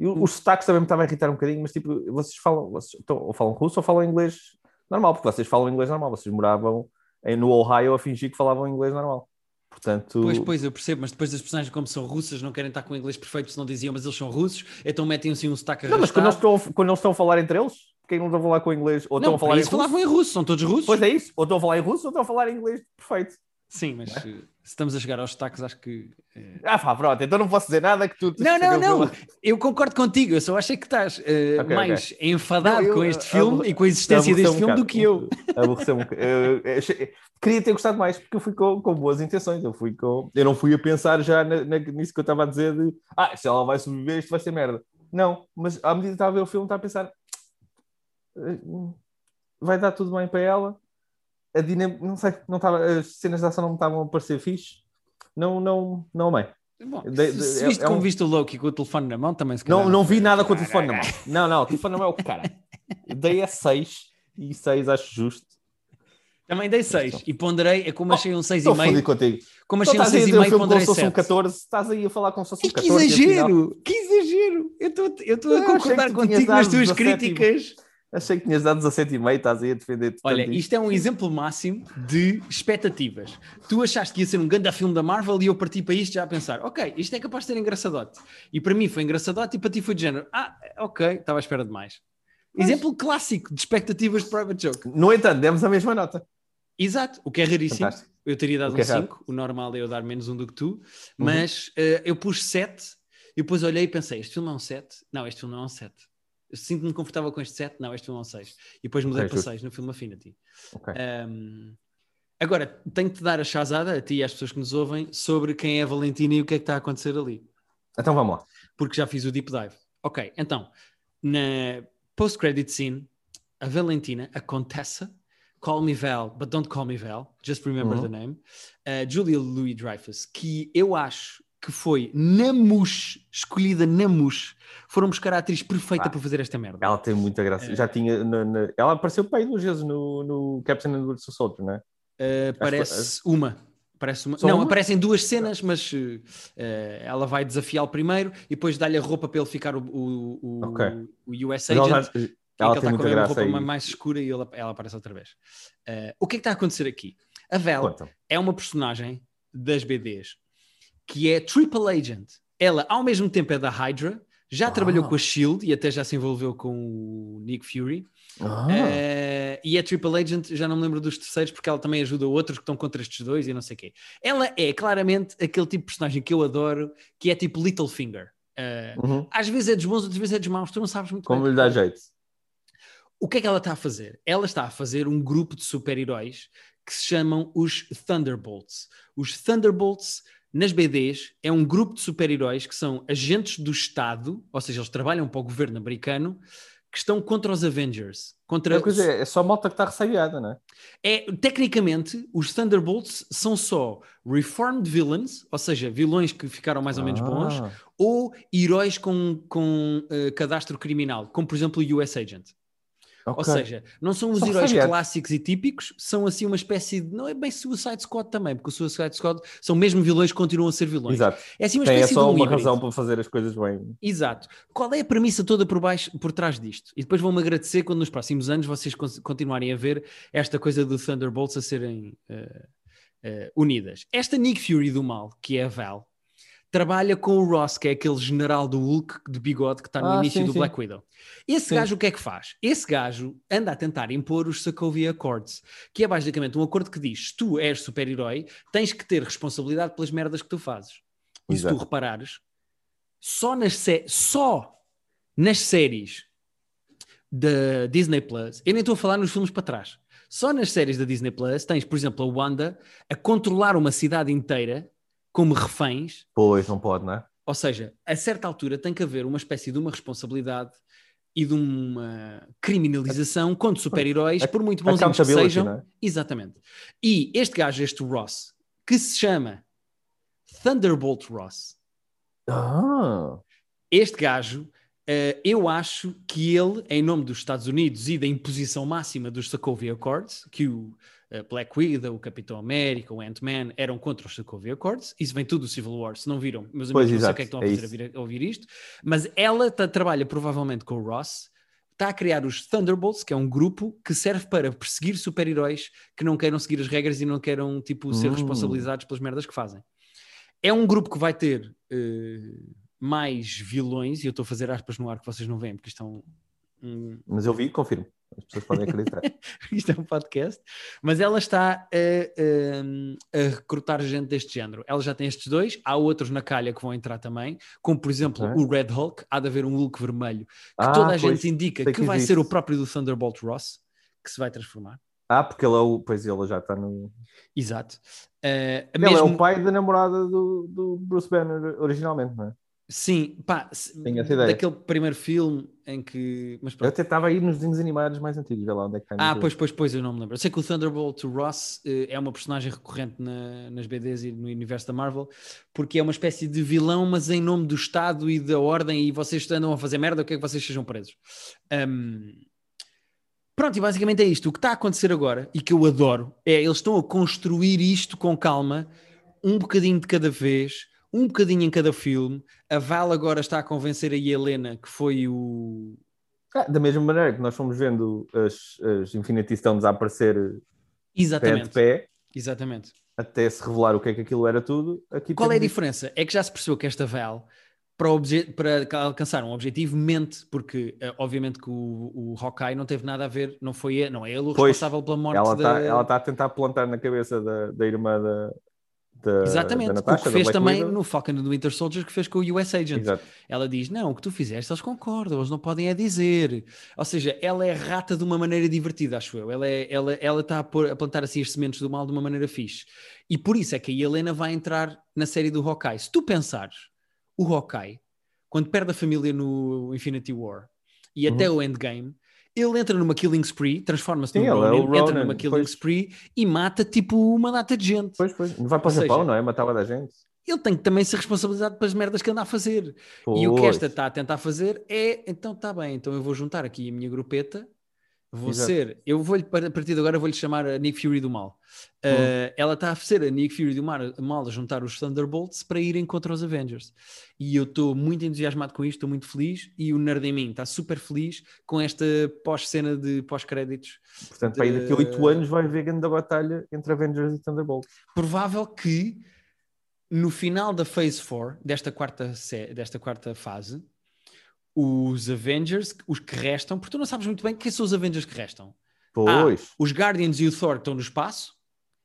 E o- os sotaques também me estavam a irritar um bocadinho, mas tipo, vocês falam, vocês ou falam russo ou falam inglês normal, porque vocês falam inglês normal, vocês moravam no Ohio a fingir que falavam inglês normal. Portanto, Pois, pois, eu percebo, mas depois as personagens, como são russas, não querem estar com o inglês perfeito, se não diziam, mas eles são russos, então metem assim um sotaque não, mas quando eles, estão, quando eles estão a falar entre eles, porque é que não estão a falar com inglês? Ou estão Não, a falar em russo? falavam em russo, são todos russos. Pois é isso, ou estão a falar em russo ou estão a falar em inglês perfeito. Sim, mas eh, se estamos a chegar aos sotaques, acho que. eh, Ah, pá, pronto, então não posso dizer nada que tu. Não, não, não. Eu concordo contigo. Eu só achei que estás eh, Ok, mais enfadado Não, eu- com este eu- filme eu- e com a existência deste um filme do bocado. que eu. Aborreceu-me um Queria ter gostado mais, porque eu fui com, com boas intenções. Eu, fui com... eu não fui a pensar já na- na- nisso que eu estava a dizer de ah, se ela vai sobreviver, isto vai ser merda. Não, mas à medida que estava a ver o filme, estava a pensar "Eh, vai dar tudo bem para ela. A dinam... não sei, não estava, as cenas de ação não me estavam a parecer fixe. Não, não, não amei. Bom, De- de- se é- viste é como um- viste o Loki com o telefone na mão, também se calhar. Não, não vi nada com o telefone na mão. Não, não, o telefone na mão é o cara. Eu Dei a 6 e 6 acho justo. Também dei 6 e ponderei, é como Oh, achei um Estou fodido 6,5. contigo. Como Então achei um estás aí a dizer o 6,5, filme como ponderei se fosse um 7. 14, estás aí a falar como se fosse um E que 14. e afinal- exagero! Que exagero! Eu estou estou a achei concordar que contigo nas tuas 17 e- críticas. Achei que tinhas dado 17,5, estás aí a defender Olha, isto é um exemplo máximo de expectativas. Tu achaste que ia ser um grande filme da Marvel e eu parti para isto já a pensar, ok, isto é capaz de ser engraçadote. E para mim foi engraçadote e para ti foi de género, ah, ok, estava à espera de mais. Exemplo clássico de expectativas de Private Joke. No entanto, demos a mesma nota. Exato, o que é raríssimo. Fantástico. Eu teria dado O um é raro. 5, o normal é eu dar menos um do que tu, Uhum. mas eh, eu pus 7 e depois olhei e pensei, este filme é um 7? Não, este filme não é um 7. Sinto-me confortável com este 7? Não, este filme é um 6. E depois mudei Ok, para justo. 6 no filme Affinity. Ok. Um, agora, tenho-te de dar a chazada, a ti e às pessoas que nos ouvem, sobre quem é a Valentina e o que é que está a acontecer ali. Então vamos lá. Porque já fiz o deep dive. Ok, então, na post-credit scene, a Valentina, a Contessa, Call Me Val, but don't call me Val, just remember Uhum. the name, a Julia Louis-Dreyfus, que eu acho que foi na MUS, escolhida na MUS, foram buscar a atriz perfeita Ah. para fazer esta merda. Ela tem muita graça. É. Já tinha. na- na- Ela apareceu para aí duas vezes no, no Captain and the Soldier, não é? Uh, parece uma. Parece uma. Só Não, uma? aparecem duas cenas, mas uh, ela vai desafiá-lo primeiro e depois dá-lhe a roupa para ele ficar o, o, o, Ok. o US Mas ela, Agent. já- que é ela que ele tem está com muita graça roupa aí. ma- mais escura e ela, ela aparece outra vez. Uh, o que é que está a acontecer aqui? A Vel é uma personagem das BDs que é Triple Agent. Ela, ao mesmo tempo, é da Hydra, já Ah. trabalhou com a Shield e até já se envolveu com o Nick Fury. Eh, e é Triple Agent, já não me lembro dos terceiros, porque ela também ajuda outros que estão contra estes dois e não sei o quê. Ela é claramente aquele tipo de personagem que eu adoro, que é tipo Littlefinger. Uh, Uhum. Às vezes é dos bons, outras vezes é dos maus, tu não sabes muito Como bem. lhe dá jeito. O que é que ela está a fazer? Ela está a fazer um grupo de super-heróis que se chamam os Thunderbolts. Os Thunderbolts, nas BDs, é um grupo de super-heróis que são agentes do Estado, ou seja, eles trabalham para o governo americano, que estão contra os Avengers. Contra É, é só malta que está ressabiada, não é? é, tecnicamente, os Thunderbolts são só reformed villains, ou seja, vilões que ficaram mais ou menos bons, Ah, ou heróis com, com eh, cadastro criminal, como por exemplo o US Agent. Ou ok. seja, não são os São heróis ressabiados. clássicos e típicos, são assim uma espécie de. Não é bem Suicide Squad também, porque o Suicide Squad são mesmo vilões que continuam a ser vilões. Exato. É assim uma Tem é espécie só de um uma híbrido. razão para fazer as coisas bem. Exato. Qual é a premissa toda por baixo, por trás disto? E depois vão-me agradecer quando nos próximos anos vocês con- continuarem a ver esta coisa do Thunderbolts a serem eh, eh, unidas. Esta Nick Fury do mal, que é a Val, trabalha com o Ross, que é aquele general do Hulk de bigode que está no Ah, início sim, do sim. Black Widow. Esse Sim. gajo o que é que faz? Esse gajo anda a tentar impor os Sokovia Accords, que é basicamente um acordo que diz: tu és super-herói, tens que ter responsabilidade pelas merdas que tu fazes. E se tu reparares, só nas, sé- só nas séries da Disney Plus, eu nem estou a falar nos filmes para trás, só nas séries da Disney Plus tens, por exemplo, a Wanda a controlar uma cidade inteira como reféns, Pois, não pode, não é? ou seja, a certa altura tem que haver uma espécie de uma responsabilidade e de uma criminalização contra super-heróis, por muito bonzinhos que sejam. é? Exatamente. E este gajo, este Ross, que se chama Thunderbolt Ross, Ah, este gajo, eh, eu acho que ele, em nome dos Estados Unidos e da imposição máxima dos Sokovia Accords, que o eh, Black Widow, o Capitão América, o Ant-Man eram contra os Sokovia Accords, isso vem tudo do Civil War, se não viram, meus Pois, amigos, não sei o que é que estão a é fazer a, isso. vir- a ouvir isto, mas ela tá- trabalha provavelmente com o Ross, está a criar os Thunderbolts, que é um grupo que serve para perseguir super-heróis que não queiram seguir as regras e não queiram, tipo, ser Hum. responsabilizados pelas merdas que fazem. É um grupo que vai ter eh, mais vilões, e eu estou a fazer aspas no ar que vocês não veem, porque isto é um, um- mas eu vi, confirmo. As pessoas podem acreditar. isto é um podcast, mas ela está a, a- a recrutar gente deste género. Ela já tem estes dois, há outros na calha que vão entrar também, como por exemplo Ok. o Red Hulk, há de haver um Hulk vermelho, que Ah, toda a gente indica que que vai ser o próprio do Thunderbolt Ross, que se vai transformar. Ah, porque ele é o. Pois ele já está no. Exato. Eh, Ele é mesmo- o pai da namorada do, do Bruce Banner originalmente, não é? Sim, pá, Tenho essa ideia. daquele primeiro filme em que. Mas Eu até estava aí nos desenhos animados mais antigos, vê lá onde é que está. Ah, pois, pois, pois, eu não me lembro. Eu sei que o Thunderbolt Ross eh, é uma personagem recorrente na- nas BDs e no universo da Marvel, porque é uma espécie de vilão, mas em nome do Estado e da ordem, e vocês andam a fazer merda, o que é que vocês sejam presos? Ahm, Pronto, e basicamente é isto. O que está a acontecer agora, e que eu adoro, é eles estão a construir isto com calma, um bocadinho de cada vez, um bocadinho em cada filme. A Val agora está a convencer a Helena, que foi o, Ah, da mesma maneira que nós fomos vendo as, as Infinity Stones a aparecer pé ante Exatamente. pé, Exatamente. até se revelar o que é que aquilo era tudo. Aqui Qual é a diferença? É que já se percebeu que esta Val, para, para alcançar um objetivo, mente, porque eh, obviamente que o, o Hawkeye não teve nada a ver, não foi ele, não é ele o Pois, responsável pela morte Ela da... está ela tá a tentar plantar na cabeça da, da irmã da, da, Exatamente, da o Natasha, que da fez também Widow. no Falcon and the Winter Soldier, que fez com o US Agent. Exato. Ela diz: Não, o que tu fizeste, eles concordam, eles não podem é dizer. Ou seja, ela é rata de uma maneira divertida, acho eu. Ela, é, ela, ela está a, pôr- a plantar assim as sementes do mal de uma maneira fixe. E por isso é que a Helena vai entrar na série do Hawkeye. Se tu pensares, o Hawkeye, quando perde a família no Infinity War e Uhum. até o Endgame, ele entra numa killing spree, transforma-se no ele é Ronin, entra Ronin, numa killing pois. spree e mata tipo uma data de gente. Pois, pois. Vai para o Japão, seja, não é? Matava da gente. Ele tem que também ser responsabilizado pelas merdas que anda a fazer. E o que Pois. esta está a tentar fazer é, então está bem, então eu vou juntar aqui a minha grupeta, vou Exato. ser, eu vou-lhe, a partir de agora vou-lhe chamar a Nick Fury do Mal. Uh, ela está a ser a Nick Fury do Mal, mal a juntar os Thunderbolts para irem contra os Avengers. E eu estou muito entusiasmado com isto, estou muito feliz, e o Nerd em mim está super feliz com esta pós-cena de pós-créditos. Portanto, para aí daqui a de- oito anos vai haver grande batalha entre Avengers e Thunderbolts. Provável que no final da Phase 4, desta quarta, desta quarta fase, os Avengers, os que restam, porque tu não sabes muito bem quem são os Avengers que restam. Pois. Os Guardians e o Thor estão no espaço.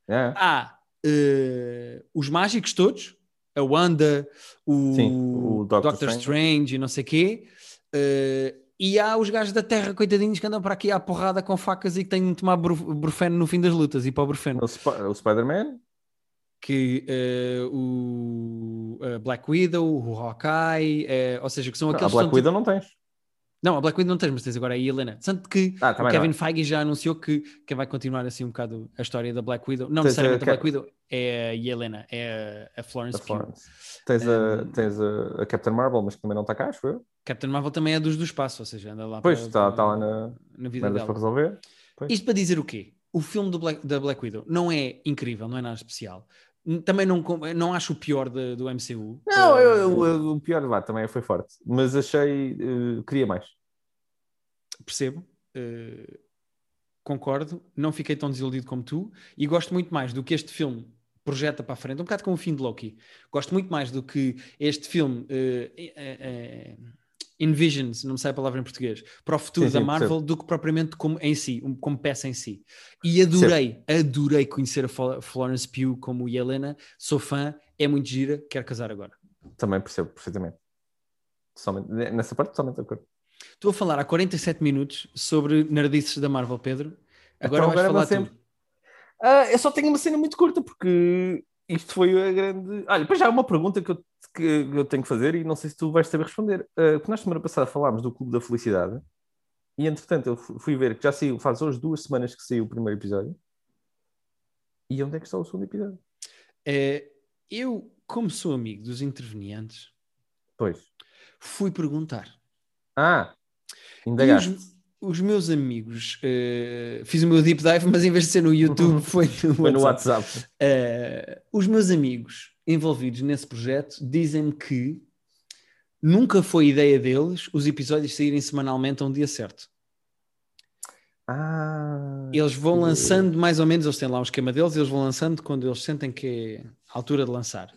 É. Há eh, os mágicos todos, a Wanda, o, Sim, o Doctor Doctor, Strange. Strange. e não sei o quê. Eh, e há os gajos da Terra, coitadinhos, que andam para aqui à porrada com facas e que têm de tomar bru- brufeno no fim das lutas e para o brufeno. O, Sp- o Spider-Man, Que eh, o a Black Widow, o Hawkeye, eh, ou seja, que são a aqueles que Black Widow não tens. Não, a Black Widow não tens, mas tens agora a Helena. Tanto que Ah, o Kevin não. Feige já anunciou que, que vai continuar assim um bocado a história da Black Widow. Não Tens a necessariamente a, Black Widow, é a Helena, é a, a Florence A. Florence. Tens, a, Um, tens a, a Captain Marvel, mas que também não está cá, acho eu. Captain Marvel também é dos do espaço, ou seja, anda lá Pois, para- está para- tá lá na na vida dela. para resolver. Pois. Isto para dizer o quê? O filme do Black- da Black Widow não é incrível, não é nada especial. Também não, não acho o pior de- do MCU. Não, eu, eu- eu- o pior vá, também foi forte. Mas achei. eh, queria mais. percebo, eh, concordo, não fiquei tão desiludido como tu e gosto muito mais do que este filme projeta para a frente, um bocado como o fim de Loki. Gosto muito mais do que este filme eh, envisions, não me sai a palavra em português, para o futuro Sim, da sim, Marvel percebo. do que propriamente como em si, como peça em si. E adorei, adorei conhecer a Flo- Florence Pugh como Helena, sou fã, é muito gira, quero casar agora. Também percebo perfeitamente. Totalmente- nessa parte, totalmente de acordo. Estou a falar há 47 minutos sobre nerdices da Marvel, Pedro. Agora Então, vais agora falar tu. Ah, eu só tenho uma cena muito curta, porque isto foi a grande. Olha, depois já há uma pergunta que eu, que eu tenho que fazer e não sei se tu vais saber responder. Porque nós, semana passada, falámos do Clube da Felicidade e, entretanto, eu fu- fui ver que já saiu, faz hoje duas semanas que saiu o primeiro episódio. E onde é que está o segundo episódio? É, eu, como sou amigo dos intervenientes, Pois. fui perguntar. Ah, indagaste. Os, meus amigos, eh, fiz o meu deep dive, mas em vez de ser no YouTube, foi no Foi no WhatsApp. WhatsApp. Eh, os meus amigos envolvidos nesse projeto dizem-me que nunca foi ideia deles os episódios saírem semanalmente a um dia certo. Ah, Eles vão lançando mais ou menos, eles têm lá um esquema deles, eles vão lançando quando eles sentem que é a altura de lançar.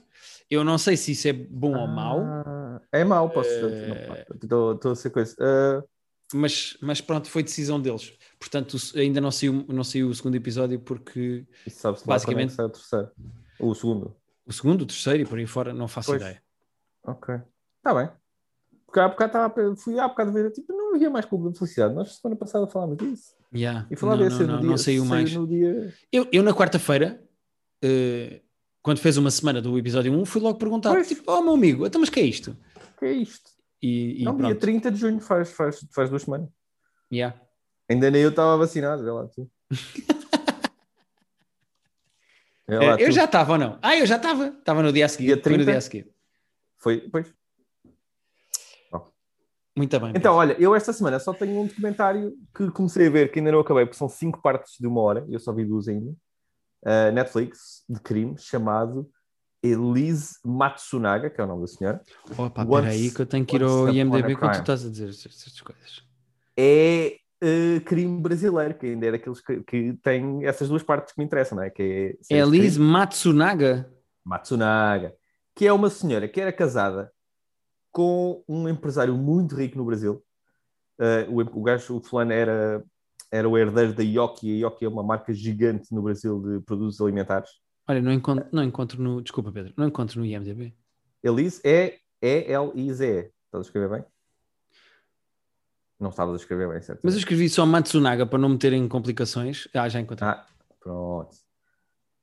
Eu não sei se isso é bom ou mau, Ah, É mau, posso Eh, Estou a ser coisa. Ah, mas, mas pronto, foi decisão deles. Portanto, ainda não saiu, não saiu o segundo episódio porque Basicamente- é sai o terceiro. O segundo. o segundo, o terceiro e por aí fora não faço Pois. ideia. Ok. Está bem. Porque há bocado estava fui há bocado ver, tipo, não havia mais Clube de Felicidade. Nós semana passada falámos disso. Yeah. E falava não, não, no não, dia. não saiu mais. no dia. Eu, eu na quarta-feira, eh, quando fez uma semana do episódio 1, fui logo perguntar: Pois. tipo, oh meu amigo, então, mas que é isto? Que é isto? E, e não, dia pronto. 30 de junho, faz, faz, faz duas semanas. Yeah. Ainda nem eu estava vacinado, vê lá tu. Vê lá eu tu. já estava ou não? Ah, eu já estava. Estava no dia a seguir. Dia Foi no 30? dia a seguir. Foi, pois. Muito bem. Então, olha, eu esta semana só tenho um documentário que comecei a ver, que ainda não acabei, porque são cinco partes de uma hora, e eu só vi duas ainda. Uh, Netflix, de crime, chamado Elise Matsunaga, que é o nome da senhora. Opa, Once- espera aí que eu tenho que ir ao IMDB quando tu estás a dizer estas, coisas. É uh, crime brasileiro, que ainda é daqueles que, que tem essas duas partes que me interessam, não é? Que é É Liz crime- Matsunaga. Matsunaga, que é uma senhora que era casada com um empresário muito rico no Brasil. Uh, o, o gajo, o fulano, era, era o herdeiro da Yoki. A Yoki é uma marca gigante no Brasil de produtos alimentares. Olha, não encontro, não encontro no. Desculpa, Pedro, não encontro no IMDB. Elise é E-L-I-Z-E. Estás a escrever bem? Não estavas a escrever bem, certo? Mas eu escrevi só Matsunaga para não meterem complicações. Ah, já encontrei. Ah, pronto.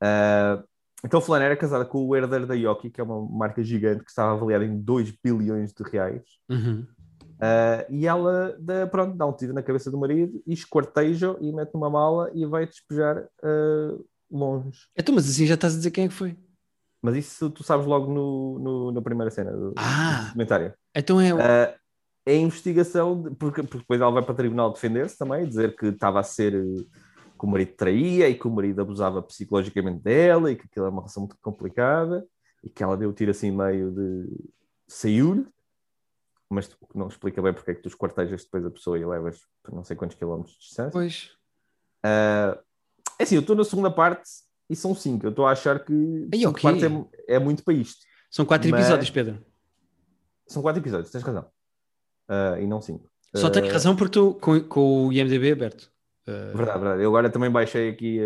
Uh, então, fulano era casada com o herdeiro da Yoki, que é uma marca gigante que estava avaliada em 2 bilhões de reais. Uhum. Uh, e ela dá, pronto, dá um tiro na cabeça do marido e esquarteja e mete numa mala e vai despejar uh, longe. Então, mas assim já estás a dizer quem é que foi. Mas isso tu sabes logo no, no- na primeira cena do, Ah. do documentário. Então é. Uh, é a investigação, de- porque, porque depois ela vai para o tribunal defender-se também, dizer que estava a ser uh, que o marido traía e que o marido abusava psicologicamente dela e que aquilo é uma relação muito complicada e que ela deu o tiro assim meio de saiu-lhe, mas não explica bem porque é que tu esquartejas depois a pessoa e levas por não sei quantos quilómetros de distância. Pois. Uh, é assim, eu estou na segunda parte e são cinco. Eu estou a achar que Ai, cinco ok. partes é, é muito para isto. São quatro Mas- episódios, Pedro. São quatro episódios, tens razão. Uh, e não cinco. Só Uh, tenho razão porque estou com, com o IMDB aberto. Uh, Verdade, verdade. Eu agora também baixei aqui,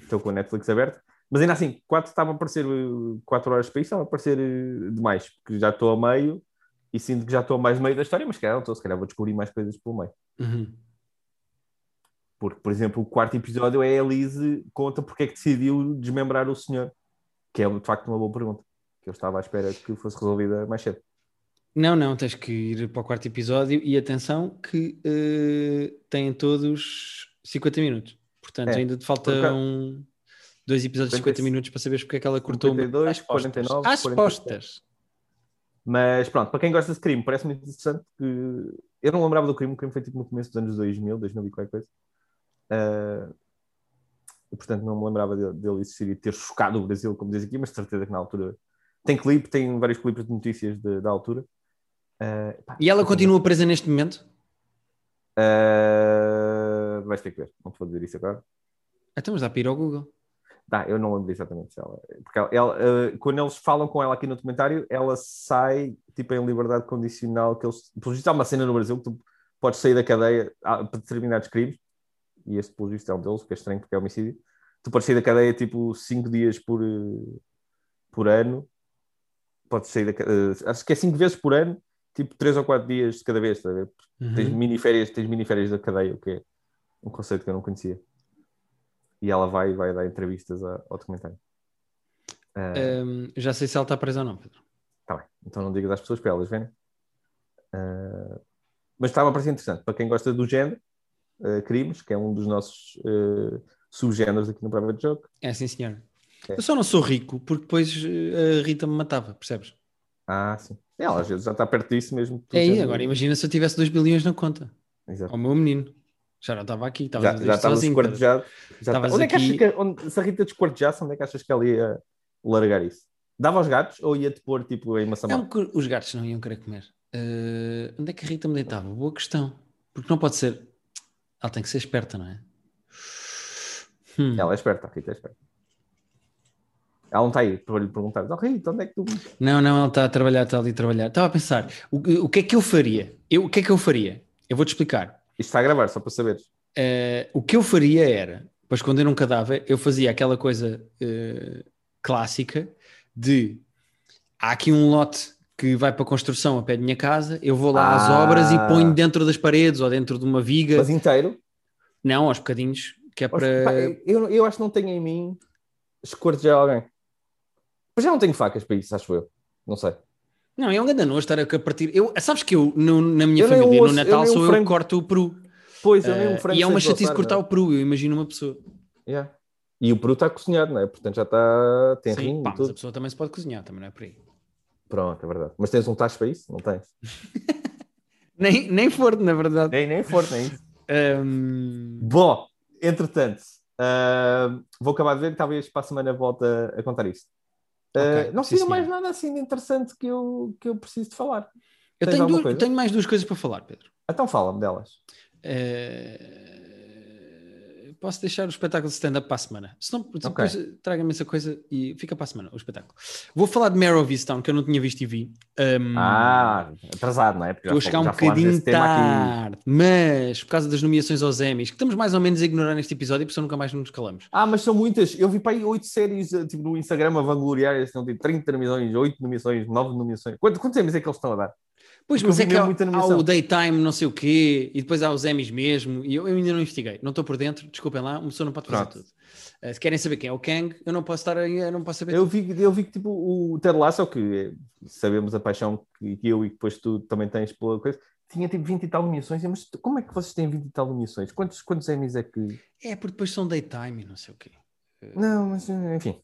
estou com a Netflix aberta. Mas ainda assim, 4 estava a parecer 4 horas para isso, estava a parecer demais, porque já estou a meio e sinto que já estou a mais meio da história, mas se calhar não estou, se calhar vou descobrir mais coisas pelo meio. Uhum. Porque, por exemplo, o quarto episódio é a Elise conta porque é que decidiu desmembrar o senhor, que é de facto uma boa pergunta, que eu estava à espera que fosse resolvida mais cedo. Não, não, tens que ir para o quarto episódio e atenção que uh, têm todos 50 minutos. Portanto, É, ainda te faltam dois episódios de 50 50 minutos para saberes porque é que ela cortou 52, às postas. 49, às 47. postas. Mas pronto, para quem gosta de crime, parece muito interessante que eu não lembrava do crime, o crime foi tipo no começo dos anos 2000, 2000 e qualquer coisa. Ah, e portanto não me lembrava dele, dele existir e ter chocado o Brasil, como diz aqui, mas de certeza que na altura tem clipe, tem vários clipes de notícias de- da altura. Ah, pá, E ela continua presa neste momento? Ah, vais ter que ver, não te vou dizer isso agora. Então, mas dá para ir ao Google. Tá, eu não lembro exatamente se ela. Porque ela, ela, ah, quando eles falam com ela aqui no documentário, ela sai tipo em liberdade condicional. Que eles, pelo visto, há uma cena no Brasil que tu podes sair da cadeia para determinados crimes, e este, pelo visto, é um deles, que é estranho porque é homicídio. Tu podes sair da cadeia tipo 5 dias por, eh, por ano. Podes sair da ca- eh, Acho que é 5 vezes por ano, tipo 3 ou 4 dias de cada vez. estás a ver? Uhum. Tens miniférias, tens miniférias da cadeia, o que é um conceito que eu não conhecia. E ela vai, vai dar entrevistas a- ao documentário. Ah, Hum, já sei se ela está presa ou não, Pedro. Tá bem, então não digas às pessoas para elas verem. Ah, mas estava a parecer interessante. Para quem gosta do género, ah, crimes, que é um dos nossos ah, subgéneros aqui no Private Joke. É sim, senhor. É. Eu só não sou rico porque depois eh, a Rita me matava, percebes? Ah, sim. Ela às vezes já está perto disso mesmo. É aí, agora imagina se eu tivesse 2 bilhões na conta. Exato. Ao meu menino. Já não estava aqui, estava Já, já estava sozinho. Já Estavas está- Onde é que aqui- que, onde, se a Rita desquartejasse, onde é que achas que ela ia largar isso? Dava aos gatos ou ia-te pôr tipo em É maçamar? um que os gatos não iam querer comer. Eh, onde é que a Rita me deitava? Boa questão. Porque não pode ser. Ela tem que ser esperta, não é? Hum. Ela é esperta, a Rita é esperta. Ela não está aí para lhe perguntar, oh, Rita, onde é que tu. Não, não, ela está a trabalhar, está ali a trabalhar. Estava a pensar, o, o que é que eu faria? Eu, o que é que eu faria? Eu vou-te explicar. Isto está a gravar, só para saberes. Eh, o que eu faria era, para esconder um cadáver, eu fazia aquela coisa eh, clássica de há aqui um lote que vai para construção a pé de minha casa, eu vou lá às Ah. obras e ponho dentro das paredes ou dentro de uma viga. Mas inteiro. Não, aos bocadinhos, que é para. Eu, eu acho que não tenho em mim esquartejar alguém. Mas já não tenho facas para isso, acho eu. Não sei. Não, é um grande nojo estar a partir. Eu, sabes que eu, no- na minha Eu nem família, o no Natal, eu nem o sou eu que frango- corto o peru. Pois, eu nem um Eh, frango e é uma chatice cortar não o peru, eu imagino uma pessoa. é? Yeah. E o peru está cozinhado, não é? Portanto já está. Tem Sim, rim pá, mas a pessoa também se pode cozinhar, também não é por aí. Pronto, é verdade. Mas tens um tacho para isso? Não tens. Nem, nem forno, na verdade. Nem, nem forte, nem isso. Ahm, Bom, entretanto, ah, vou acabar de ver, talvez para a semana volte a, contar isto. Ok, não saiu mais nada assim de interessante que eu, que eu preciso de falar. eu tenho, duas- tenho mais duas coisas para falar, Pedro. Então fala-me delas. Eh, posso deixar o espetáculo de stand-up para a semana. Se não, depois traga-me essa coisa e fica para a semana o espetáculo. Vou falar de Mare of Easttown, que eu não tinha visto e vi. Ahm, Ah, atrasado, não é? Porque a chegar um bocadinho tarde, mas por causa das nomeações aos Emmys, que estamos mais ou menos a ignorar neste episódio, porque nunca mais nos calamos. Ah, mas são muitas. Eu vi para aí oito séries eh, tipo, no Instagram a vangloriar, eles não tipo 30 nomeações, 8 nomeações, 9 nomeações. Quantos, quantos Emmys é que eles estão a dar? Pois, mas é que há, há o Daytime não sei o quê, e depois há os Emmys mesmo, e eu, eu ainda não investiguei, não estou por dentro, desculpem lá, uma pessoa não pode fazer Pronto. tudo. Eh, se querem saber quem é o Kang, eu não posso estar aí, eu não posso saber Eu tudo. vi, eu vi que tipo, o Ted Lasso, que eh, sabemos a paixão que, eu e que depois tu também tens pela coisa, tinha tipo 20 e tal nomeações. Mas como é que vocês têm 20 e tal nomeações? Quantos, quantos Emmys é que. É, porque depois são Daytime e não sei o quê. Não, mas eh, enfim.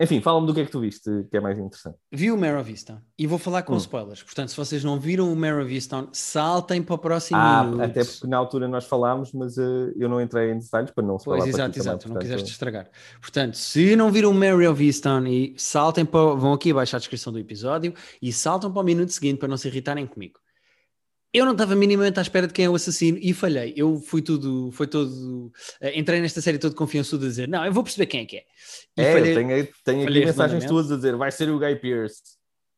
Enfim, fala-me do que é que tu viste, que é mais interessante. Vi o Mare of Easttown e vou falar com Hum. spoilers. Portanto, se vocês não viram o Mare of Easttown, saltem para o próximo Ah, minuto. até porque na altura nós falámos, mas eh, eu não entrei em detalhes para não se falar Pois, exato, ti também, exato, não portanto- quiseste estragar. Portanto, se não viram o Mary of Easttown e saltem para, vão aqui abaixo à descrição do episódio e saltam para o minuto seguinte para não se irritarem comigo. Eu não estava minimamente à espera de quem é o assassino e falhei. Eu fui tudo, foi todo, eh, entrei nesta série todo confiançudo a dizer, não, eu vou perceber quem é que é. E É, falhei- eu tenho, tenho aqui mensagens tuas a dizer vai ser o Guy Pearce.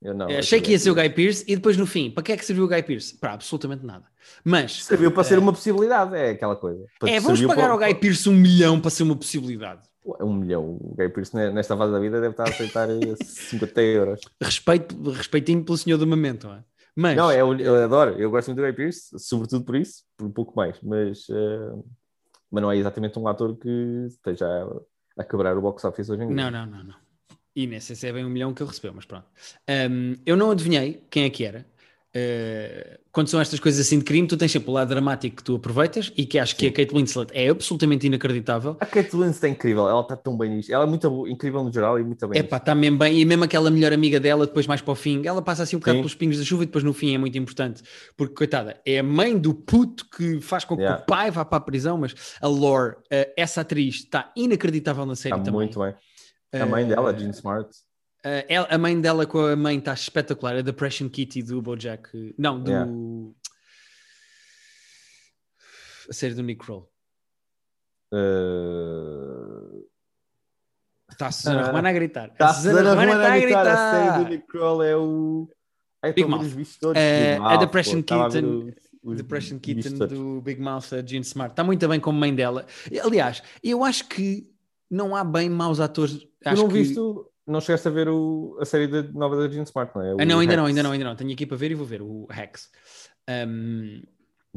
Eu não. eh, achei que ia ser o. Guy Pearce e depois no fim, para que é que serviu o Guy Pearce? Para absolutamente nada. Mas Serviu para ser uma possibilidade, é aquela coisa. Para- é, vamos pagar para- ao Guy Pearce um milhão para ser uma possibilidade. Um milhão. O Gay Pearce nesta fase da vida deve estar a aceitar 50 euros. Respeito, respeitinho pelo senhor do momento, não é? Mas... Não, eu, é eu adoro, eu gosto muito do Gay Pearce, sobretudo por isso, por um pouco mais, mas, uh, mas não é exatamente um ator que esteja a, a quebrar o box office hoje em dia. Não, não, não, não. E nem sei se é bem um milhão que ele recebeu, mas pronto. Um, eu não adivinhei quem é que era. Uh, quando são estas coisas assim de crime, tu tens sempre o lado dramático que tu aproveitas e que acho Sim. que a Kate Winslet é absolutamente inacreditável. A Kate Winslet é incrível, ela está tão bem nisto. Ela é muito incrível no geral e muito bem. É pá, está mesmo bem. E mesmo aquela melhor amiga dela, depois mais para o fim, ela passa assim um bocado Sim. pelos pingos da chuva e depois no fim é muito importante. Porque, coitada, é a mãe do puto que faz com que yeah. o pai vá para a prisão, mas a Lore, uh, essa atriz, está inacreditável na série está também. muito bem. A mãe dela, uh, Jean Smart. Uh, ela, a mãe dela com a mãe está espetacular, a Depression Kitty do Bojack. Não, do. Yeah. A série do Nick Kroll. Uh... Está a Susana uh... Romana a gritar. Está a Susana Romana, Romana a, gritar. a série do Nick Kroll é o. É Big Mouth. Uh, a Depression pô, Kitten. O Depression Kitten do Big Mouth, a Jean Smart. Está muito bem como mãe dela. Aliás, eu acho que não há bem maus atores. Acho não que... visto não chegaste a ver o, a série de, nova da Jean Smart, não é? ah, não, ainda Hex. não, ainda não, ainda não. Tenho aqui para ver e vou ver o Hex. Um,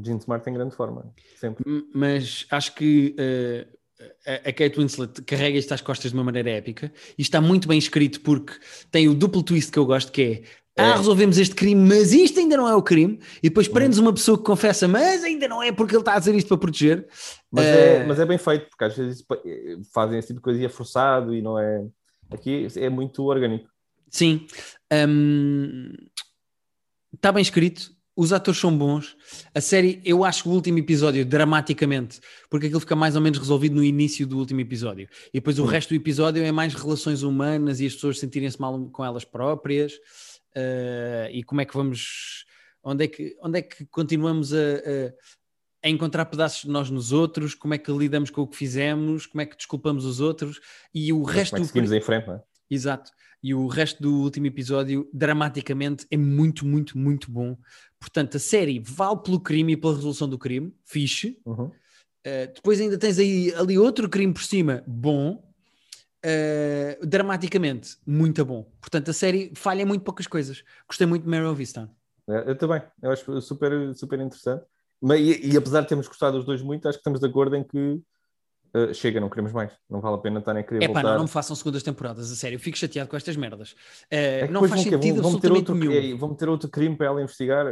Jean Smart em grande forma, sempre. Mas acho que uh, a, a Kate Winslet carrega isto às costas de uma maneira épica e está muito bem escrito porque tem o duplo twist que eu gosto, que é ah, resolvemos este crime, mas isto ainda não é o crime. E depois hum. prendes uma pessoa que confessa, mas ainda não é porque ele está a dizer isto para proteger. Mas, uh... é, mas é bem feito, porque às vezes fazem esse tipo de coisa e é forçado e não é. Aqui é muito orgânico. Sim. Um, está bem escrito. Os atores são bons. A série, eu acho que o último episódio, dramaticamente, porque aquilo fica mais ou menos resolvido no início do último episódio. E depois o resto do episódio é mais relações humanas e as pessoas sentirem-se mal com elas próprias. Uh, e como é que vamos. Onde é que, onde é que continuamos a, a, a encontrar pedaços de nós nos outros, como é que lidamos com o que fizemos, como é que desculpamos os outros e o Mas resto. Como é seguimos do... em frente, não é? Exato. E o resto do último episódio, dramaticamente, é muito, muito, muito bom. Portanto, a série vale pelo crime e pela resolução do crime, fixe. Uhum. Uh, depois ainda tens aí ali outro crime por cima, bom. Uh, dramaticamente, muito bom. Portanto, a série falha em muito poucas coisas. Gostei muito de of Easttown. É, eu também. Eu acho super, super interessante. Mas, e, e, apesar de termos gostado os dois muito, acho que estamos de acordo em que uh, chega, não queremos mais. Não vale a pena estar a querer é, voltar. Pá, não, não me façam segundas temporadas, a sério. Eu fico chateado com estas merdas. Uh, é não faz sentido vão, absolutamente vão outro, nenhum. É, vão meter outro crime para ela investigar.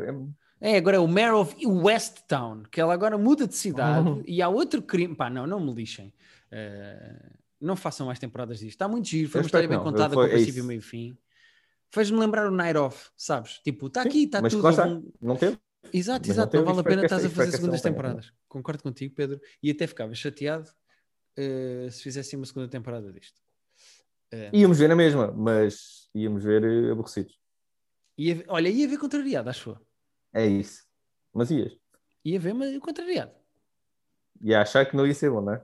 É, agora é o Mayor of West Town, que ela agora muda de cidade uhum. e há outro crime. Pá, não, não me lixem. Uh, não façam mais temporadas disto. Está muito giro, foi uma história bem contada foi, com é princípio, meio e fim. Fez-me lembrar o Night Off, sabes? Tipo, está aqui, está tudo. Mas não teve? Exato, Mas exato. Não, não vale a pena estás a fazer segundas temporadas. Concordo contigo, Pedro. E até ficava chateado uh, se fizessem uma segunda temporada disto. Uh, íamos ver na mesma, mas íamos ver uh, aborrecidos. Ia, olha, ia ver contrariado, acho É isso. Mas ias. Ia ver, mas contrariado. Ia achar que não ia ser bom, não é?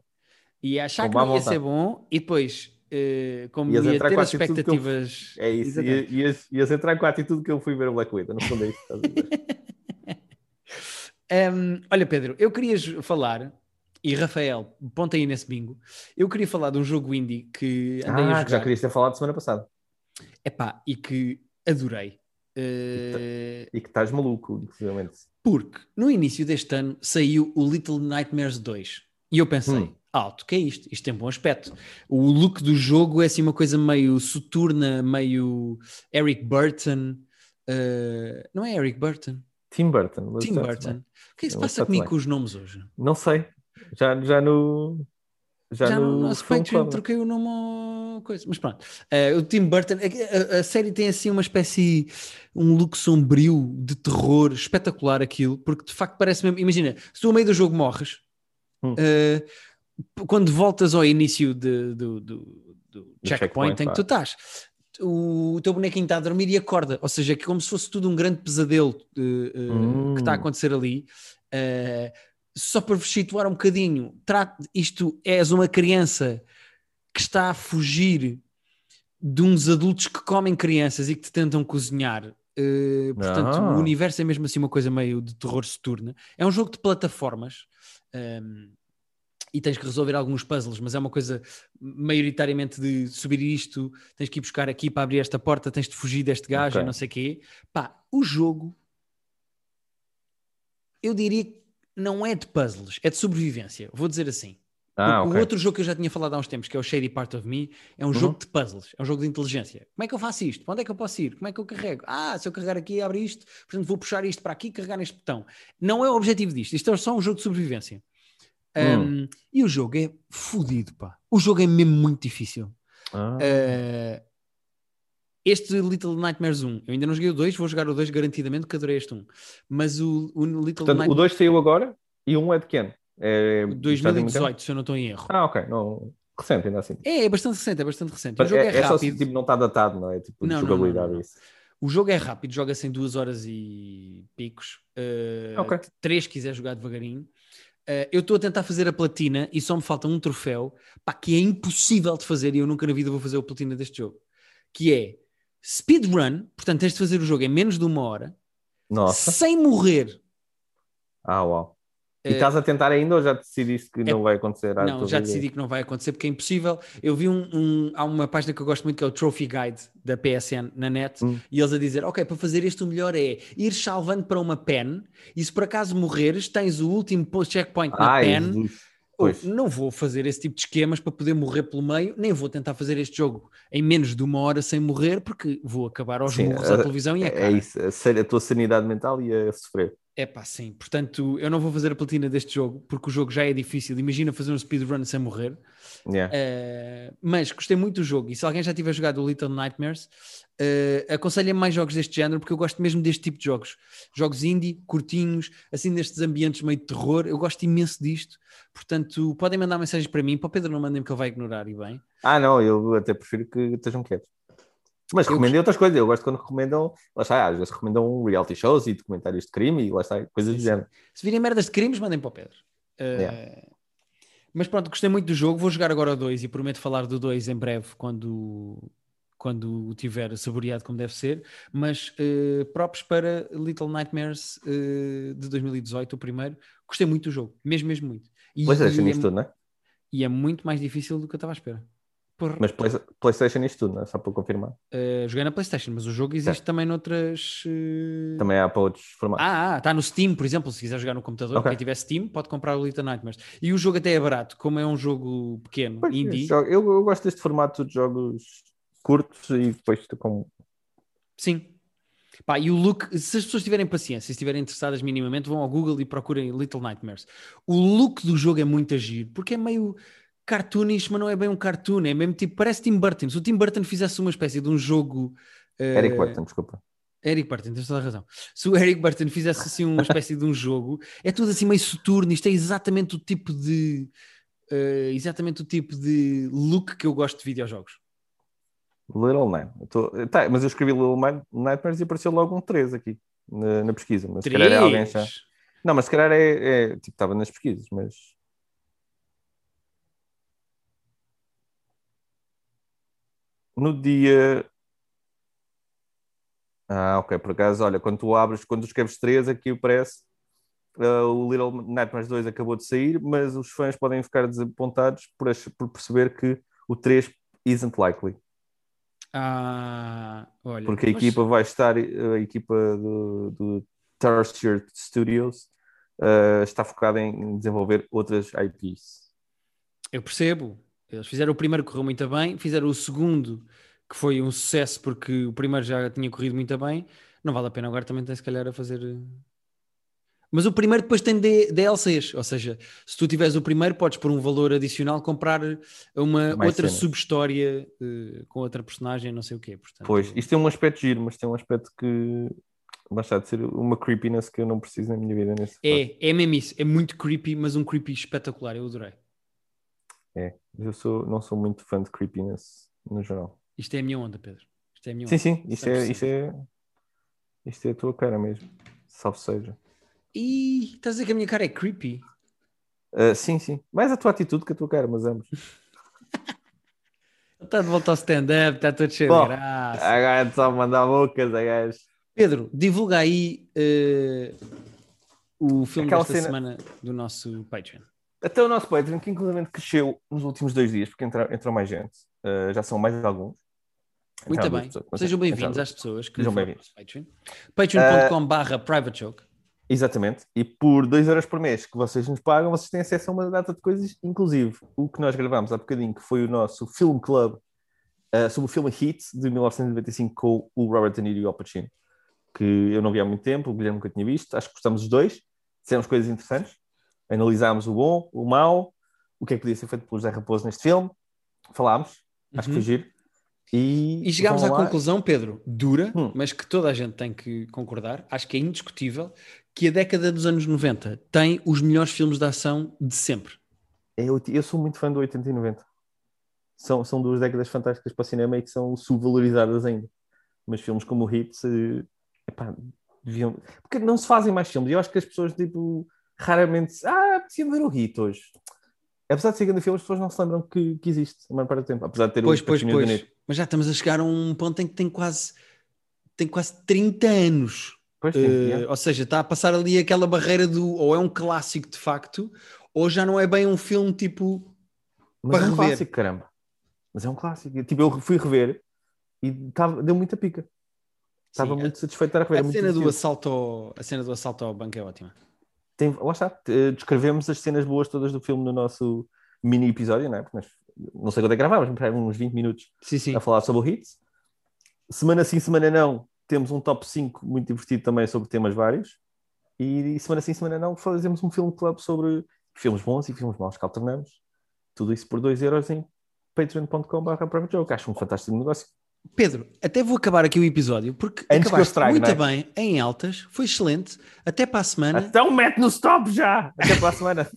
Ia achar que não ia ser bom e depois Uh, como ias ia ter as expectativas. Eu... É isso, ias, ias, entrar com a atitude que eu fui ver o Black Widow, fundo é isso. um, olha, Pedro, eu querias falar, e Rafael, ponta aí nesse bingo, eu queria falar de um jogo indie que andei ah, a jogar. já querias ter falado semana passada. Epá, e que adorei. Uh... E que estás maluco, precisamente. Porque no início deste ano saiu o Little Nightmares 2. E eu pensei, hum alto, que é isto? Isto tem bom aspecto. O look do jogo é assim uma coisa meio soturna, meio Eric Burton. Uh, não é Eric Burton? Tim Burton. Tim Burton. O que é que se passa comigo com os nomes hoje? Não sei. Já, já no. Já, já no, no Patreon troquei o nome coisa. Mas pronto. Uh, o Tim Burton, a, a, série tem assim uma espécie, um look sombrio de terror, espetacular aquilo, porque de facto parece mesmo. Imagina, se tu ao meio do jogo morres, hum. uh, quando voltas ao início de, do, do, do checkpoint, em que tu estás, o, teu bonequinho está a dormir e acorda, ou seja, é como se fosse tudo um grande pesadelo uh, uh, hum. que está a acontecer ali. Uh, só para vos situar um bocadinho, trate, isto és uma criança que está a fugir de uns adultos que comem crianças e que te tentam cozinhar. Portanto, ah. o universo é mesmo assim uma coisa meio de terror soturna. É um jogo de plataformas. Um, ehm, e tens que resolver alguns puzzles, mas é uma coisa maioritariamente de subir isto, tens que ir buscar aqui para abrir esta porta, tens de fugir deste gajo Ok. e não sei o quê. Pá, o jogo, eu diria que não é de puzzles, é de sobrevivência, vou dizer assim. Ah, Porque ok. o outro jogo que eu já tinha falado há uns tempos, que é o Shady Part of Me, é um Uhum. jogo de puzzles, é um jogo de inteligência. Como é que eu faço isto? Para onde é que eu posso ir? Como é que eu carrego? Ah, se eu carregar aqui, abre isto, portanto vou puxar isto para aqui e carregar neste botão. Não é o objetivo disto, isto é só um jogo de sobrevivência. Hum. Um, e o jogo é fodido, pá. O jogo é mesmo muito difícil. Ah, Uh, este Little Nightmares 1, eu ainda não joguei o 2, vou jogar o 2 garantidamente, porque adorei este 1. Mas o, o Little Portanto, o Nightmares 2 saiu agora e o 1 um é de que ano? É, está de americano? 2018, se eu não estou em erro. Ah, ok. Não, recente ainda assim. É, é bastante recente, é bastante recente. O Mas jogo é, é, é só rápido. tipo, não está datado, não é? Tipo, Não, jogabilidade não, não. isso. O jogo é rápido, joga-se em duas horas e picos. Uh, Ok. Três, se quiser jogar devagarinho. Uh, eu estou a tentar fazer a platina e só me falta um troféu pá, que é impossível de fazer e eu nunca na vida vou fazer a platina deste jogo. Que é speedrun, portanto tens de fazer o jogo em menos de uma hora, Nossa. sem morrer. Ah, uau. E estás a tentar ainda ou já decidiste que não vai acontecer? à Não, já decidi que não vai acontecer porque é impossível. Eu vi um, um- há uma página que eu gosto muito que é o Trophy Guide da PSN na net Hum. e eles a dizer: Ok, para fazer isto o melhor é ir salvando para uma pen e se por acaso morreres, tens o último checkpoint na Ai, pen. Jesus. Ou, Pois. não vou fazer esse tipo de esquemas para poder morrer pelo meio, nem vou tentar fazer este jogo em menos de uma hora sem morrer, porque vou acabar aos Sim, murros a- à televisão e é É, isso, a, a tua sanidade mental ia sofrer. É pá, sim. Portanto, eu não vou fazer a platina deste jogo, porque o jogo já é difícil. Imagina fazer um speedrun sem morrer. Yeah. Uh, mas gostei muito do jogo e se alguém já tiver jogado o Little Nightmares uh, aconselho mais jogos deste género porque eu gosto mesmo deste tipo de jogos jogos indie, curtinhos assim nestes ambientes meio de terror, eu gosto imenso disto portanto podem mandar mensagens para mim para o Pedro não mandem que ele vai ignorar e bem Ah, não, eu até prefiro que estejam quietos. Mas Eu recomendem outras coisas. Eu gosto quando recomendam, lá está, às vezes recomendam reality shows e documentários de crime e lá está, coisas do género. se virem merdas de crimes mandem para o Pedro Uh, Yeah. mas pronto, gostei muito do jogo vou jogar agora o 2 e prometo falar do 2 em breve quando quando o tiver saboreado como deve ser, mas uh, props para Little Nightmares uh, de 2018, o primeiro. Gostei muito do jogo, mesmo, mesmo muito. E, PlayStation e, isto é, tudo, não é? e é muito mais difícil do que eu estava à espera. Porra, Mas Play- PlayStation isto tudo, não é? Só para confirmar. uh, joguei na PlayStation, mas o jogo existe também noutras. uh, Também há para outros formatos. Ah, ah, está no Steam, por exemplo, se quiser jogar no computador, Ok. quem tiver Steam pode comprar o Little Nightmares. E o jogo até é barato, como é um jogo pequeno, Pois, indie. eu, eu gosto deste formato de jogos curtos e depois com. Sim. Pá, e o look, se as pessoas tiverem paciência, se estiverem interessadas minimamente, vão ao Google e procurem Little Nightmares. O look do jogo é muito agir, porque é meio cartoonish, mas não é bem um cartoon, é mesmo tipo, parece Tim Burton. Se o Tim Burton fizesse uma espécie de um jogo. eh, Eric Burton, desculpa. Eric Burton, tens toda a razão. Se o Eric Burton fizesse assim uma espécie de um jogo, é tudo assim meio soturno, isto é exatamente o tipo de. eh, exatamente o tipo de look que eu gosto de videojogos. Little Nine. Eu tô- tá, mas eu escrevi Little Night- Nightmares e apareceu logo um 3 aqui na, na pesquisa. Mas se calhar é alguém já. Não, mas se calhar é. é- tipo, estava nas pesquisas, mas. No dia. Ah, ok, por acaso, olha, quando tu abres, quando tu escreves 3, aqui parece. ah, o Little Nightmares 2 acabou de sair, mas os fãs podem ficar desapontados por, por perceber que o 3 isn't likely. Ah, olha. Porque a mas- equipa vai estar, a equipa do, do Tertiary Studios uh, está focada em desenvolver outras IPs. Eu percebo. Eles fizeram o primeiro que correu muito bem, fizeram o segundo que foi um sucesso porque o primeiro já tinha corrido muito bem. Não vale a pena agora também tem se calhar a fazer. eh, Mas o primeiro depois tem D- DLCs, ou seja, se tu tiveres o primeiro, podes por um valor adicional comprar uma Mais outra subhistória eh, com outra personagem, não sei o quê. Portanto, Pois, isto tem um aspecto giro, mas tem um aspecto que basta de ser uma creepiness que eu não preciso na minha vida nesse caso. é, é mesmo isso, é muito creepy, mas um creepy espetacular, eu adorei. É, eu sou, não sou muito fã de creepiness no geral. Isto é a minha onda, Pedro. Isto é a minha Sim, onda. sim, isso é, 100%. isso é, isto é a tua cara mesmo. Salve seja. Ih, estás a dizer que a minha cara é creepy? Uh, sim, sim. Mais a tua atitude que a tua cara, mas ambos. Ele está de volta ao stand-up, está todo cheio Bom, de graça. Agora é só mandar bocas, a gajo. Pedro, divulga aí eh, o filme Aquela desta cena- semana do nosso Patreon. Até o nosso Patreon, que inclusive cresceu nos últimos dois dias, porque entrou, entrou mais gente. Uh, já são mais alguns. Muito Entraram bem. Pessoas, Sejam bem-vindos às pessoas que Sejam bem-vindos. Patreon. Patreon.com.br uh, private joke. Exatamente. E por 2 euros por mês que vocês nos pagam, vocês têm acesso a uma data de coisas, inclusive o que nós gravámos há bocadinho, que foi o nosso Film Club uh, sobre o filme Hit de 1995 com o Robert De Niro e o Al Pacino, que eu não vi há muito tempo, o Guilherme nunca tinha visto. Acho que gostamos os dois, dissemos coisas interessantes, analisámos o bom, o mau, o que é que podia ser feito pelo José Raposo neste filme, falámos, acho que foi uhum. E, e chegámos à lá. conclusão, Pedro, dura, hum. mas que toda a gente tem que concordar, acho que é indiscutível, que a década dos anos 90 tem os melhores filmes de ação de sempre. Eu, eu sou muito fã do 80 e 90. São, são duas décadas fantásticas para o cinema e que são subvalorizadas ainda. Mas filmes como o Hit, epá, deviam... Porque não se fazem mais filmes. Eu acho que as pessoas, tipo, raramente... Ah, preciso ver o Hit hoje. Apesar de ser grande filme, as pessoas não se lembram que, que existe a maior parte do tempo. Apesar de ter pois, o pois, pois. Mas já estamos a chegar a um ponto em que tem quase, tem quase 30 anos Pois sim, uh, Ou seja, está a passar ali aquela barreira do ou é um clássico de facto, ou já não é bem um filme tipo Mas para é um rever. clássico, caramba. Mas é um clássico. Tipo, eu fui rever e tava, deu muita pica. Estava muito satisfeito de estar a rever. A cena, do assalto ao, a cena do assalto ao banco é ótima. Tem, lá está, descrevemos as cenas boas todas do filme no nosso mini episódio, não é? Porque nós, não sei quando é que gravávamos, uns 20 minutos sim, sim. a falar sobre o Hits. Semana sim, semana não, temos um top 5 muito divertido também sobre temas vários. E, semana sim, semana não, fazemos um filme club sobre filmes bons e filmes maus que alternamos. Tudo isso por 2 euros em patreon.com.br Acho um fantástico negócio. Pedro, até vou acabar aqui o episódio porque Antes acabaste muito é? bem, em altas, foi excelente. Até para a semana. Então mete no stop já! Até para a semana.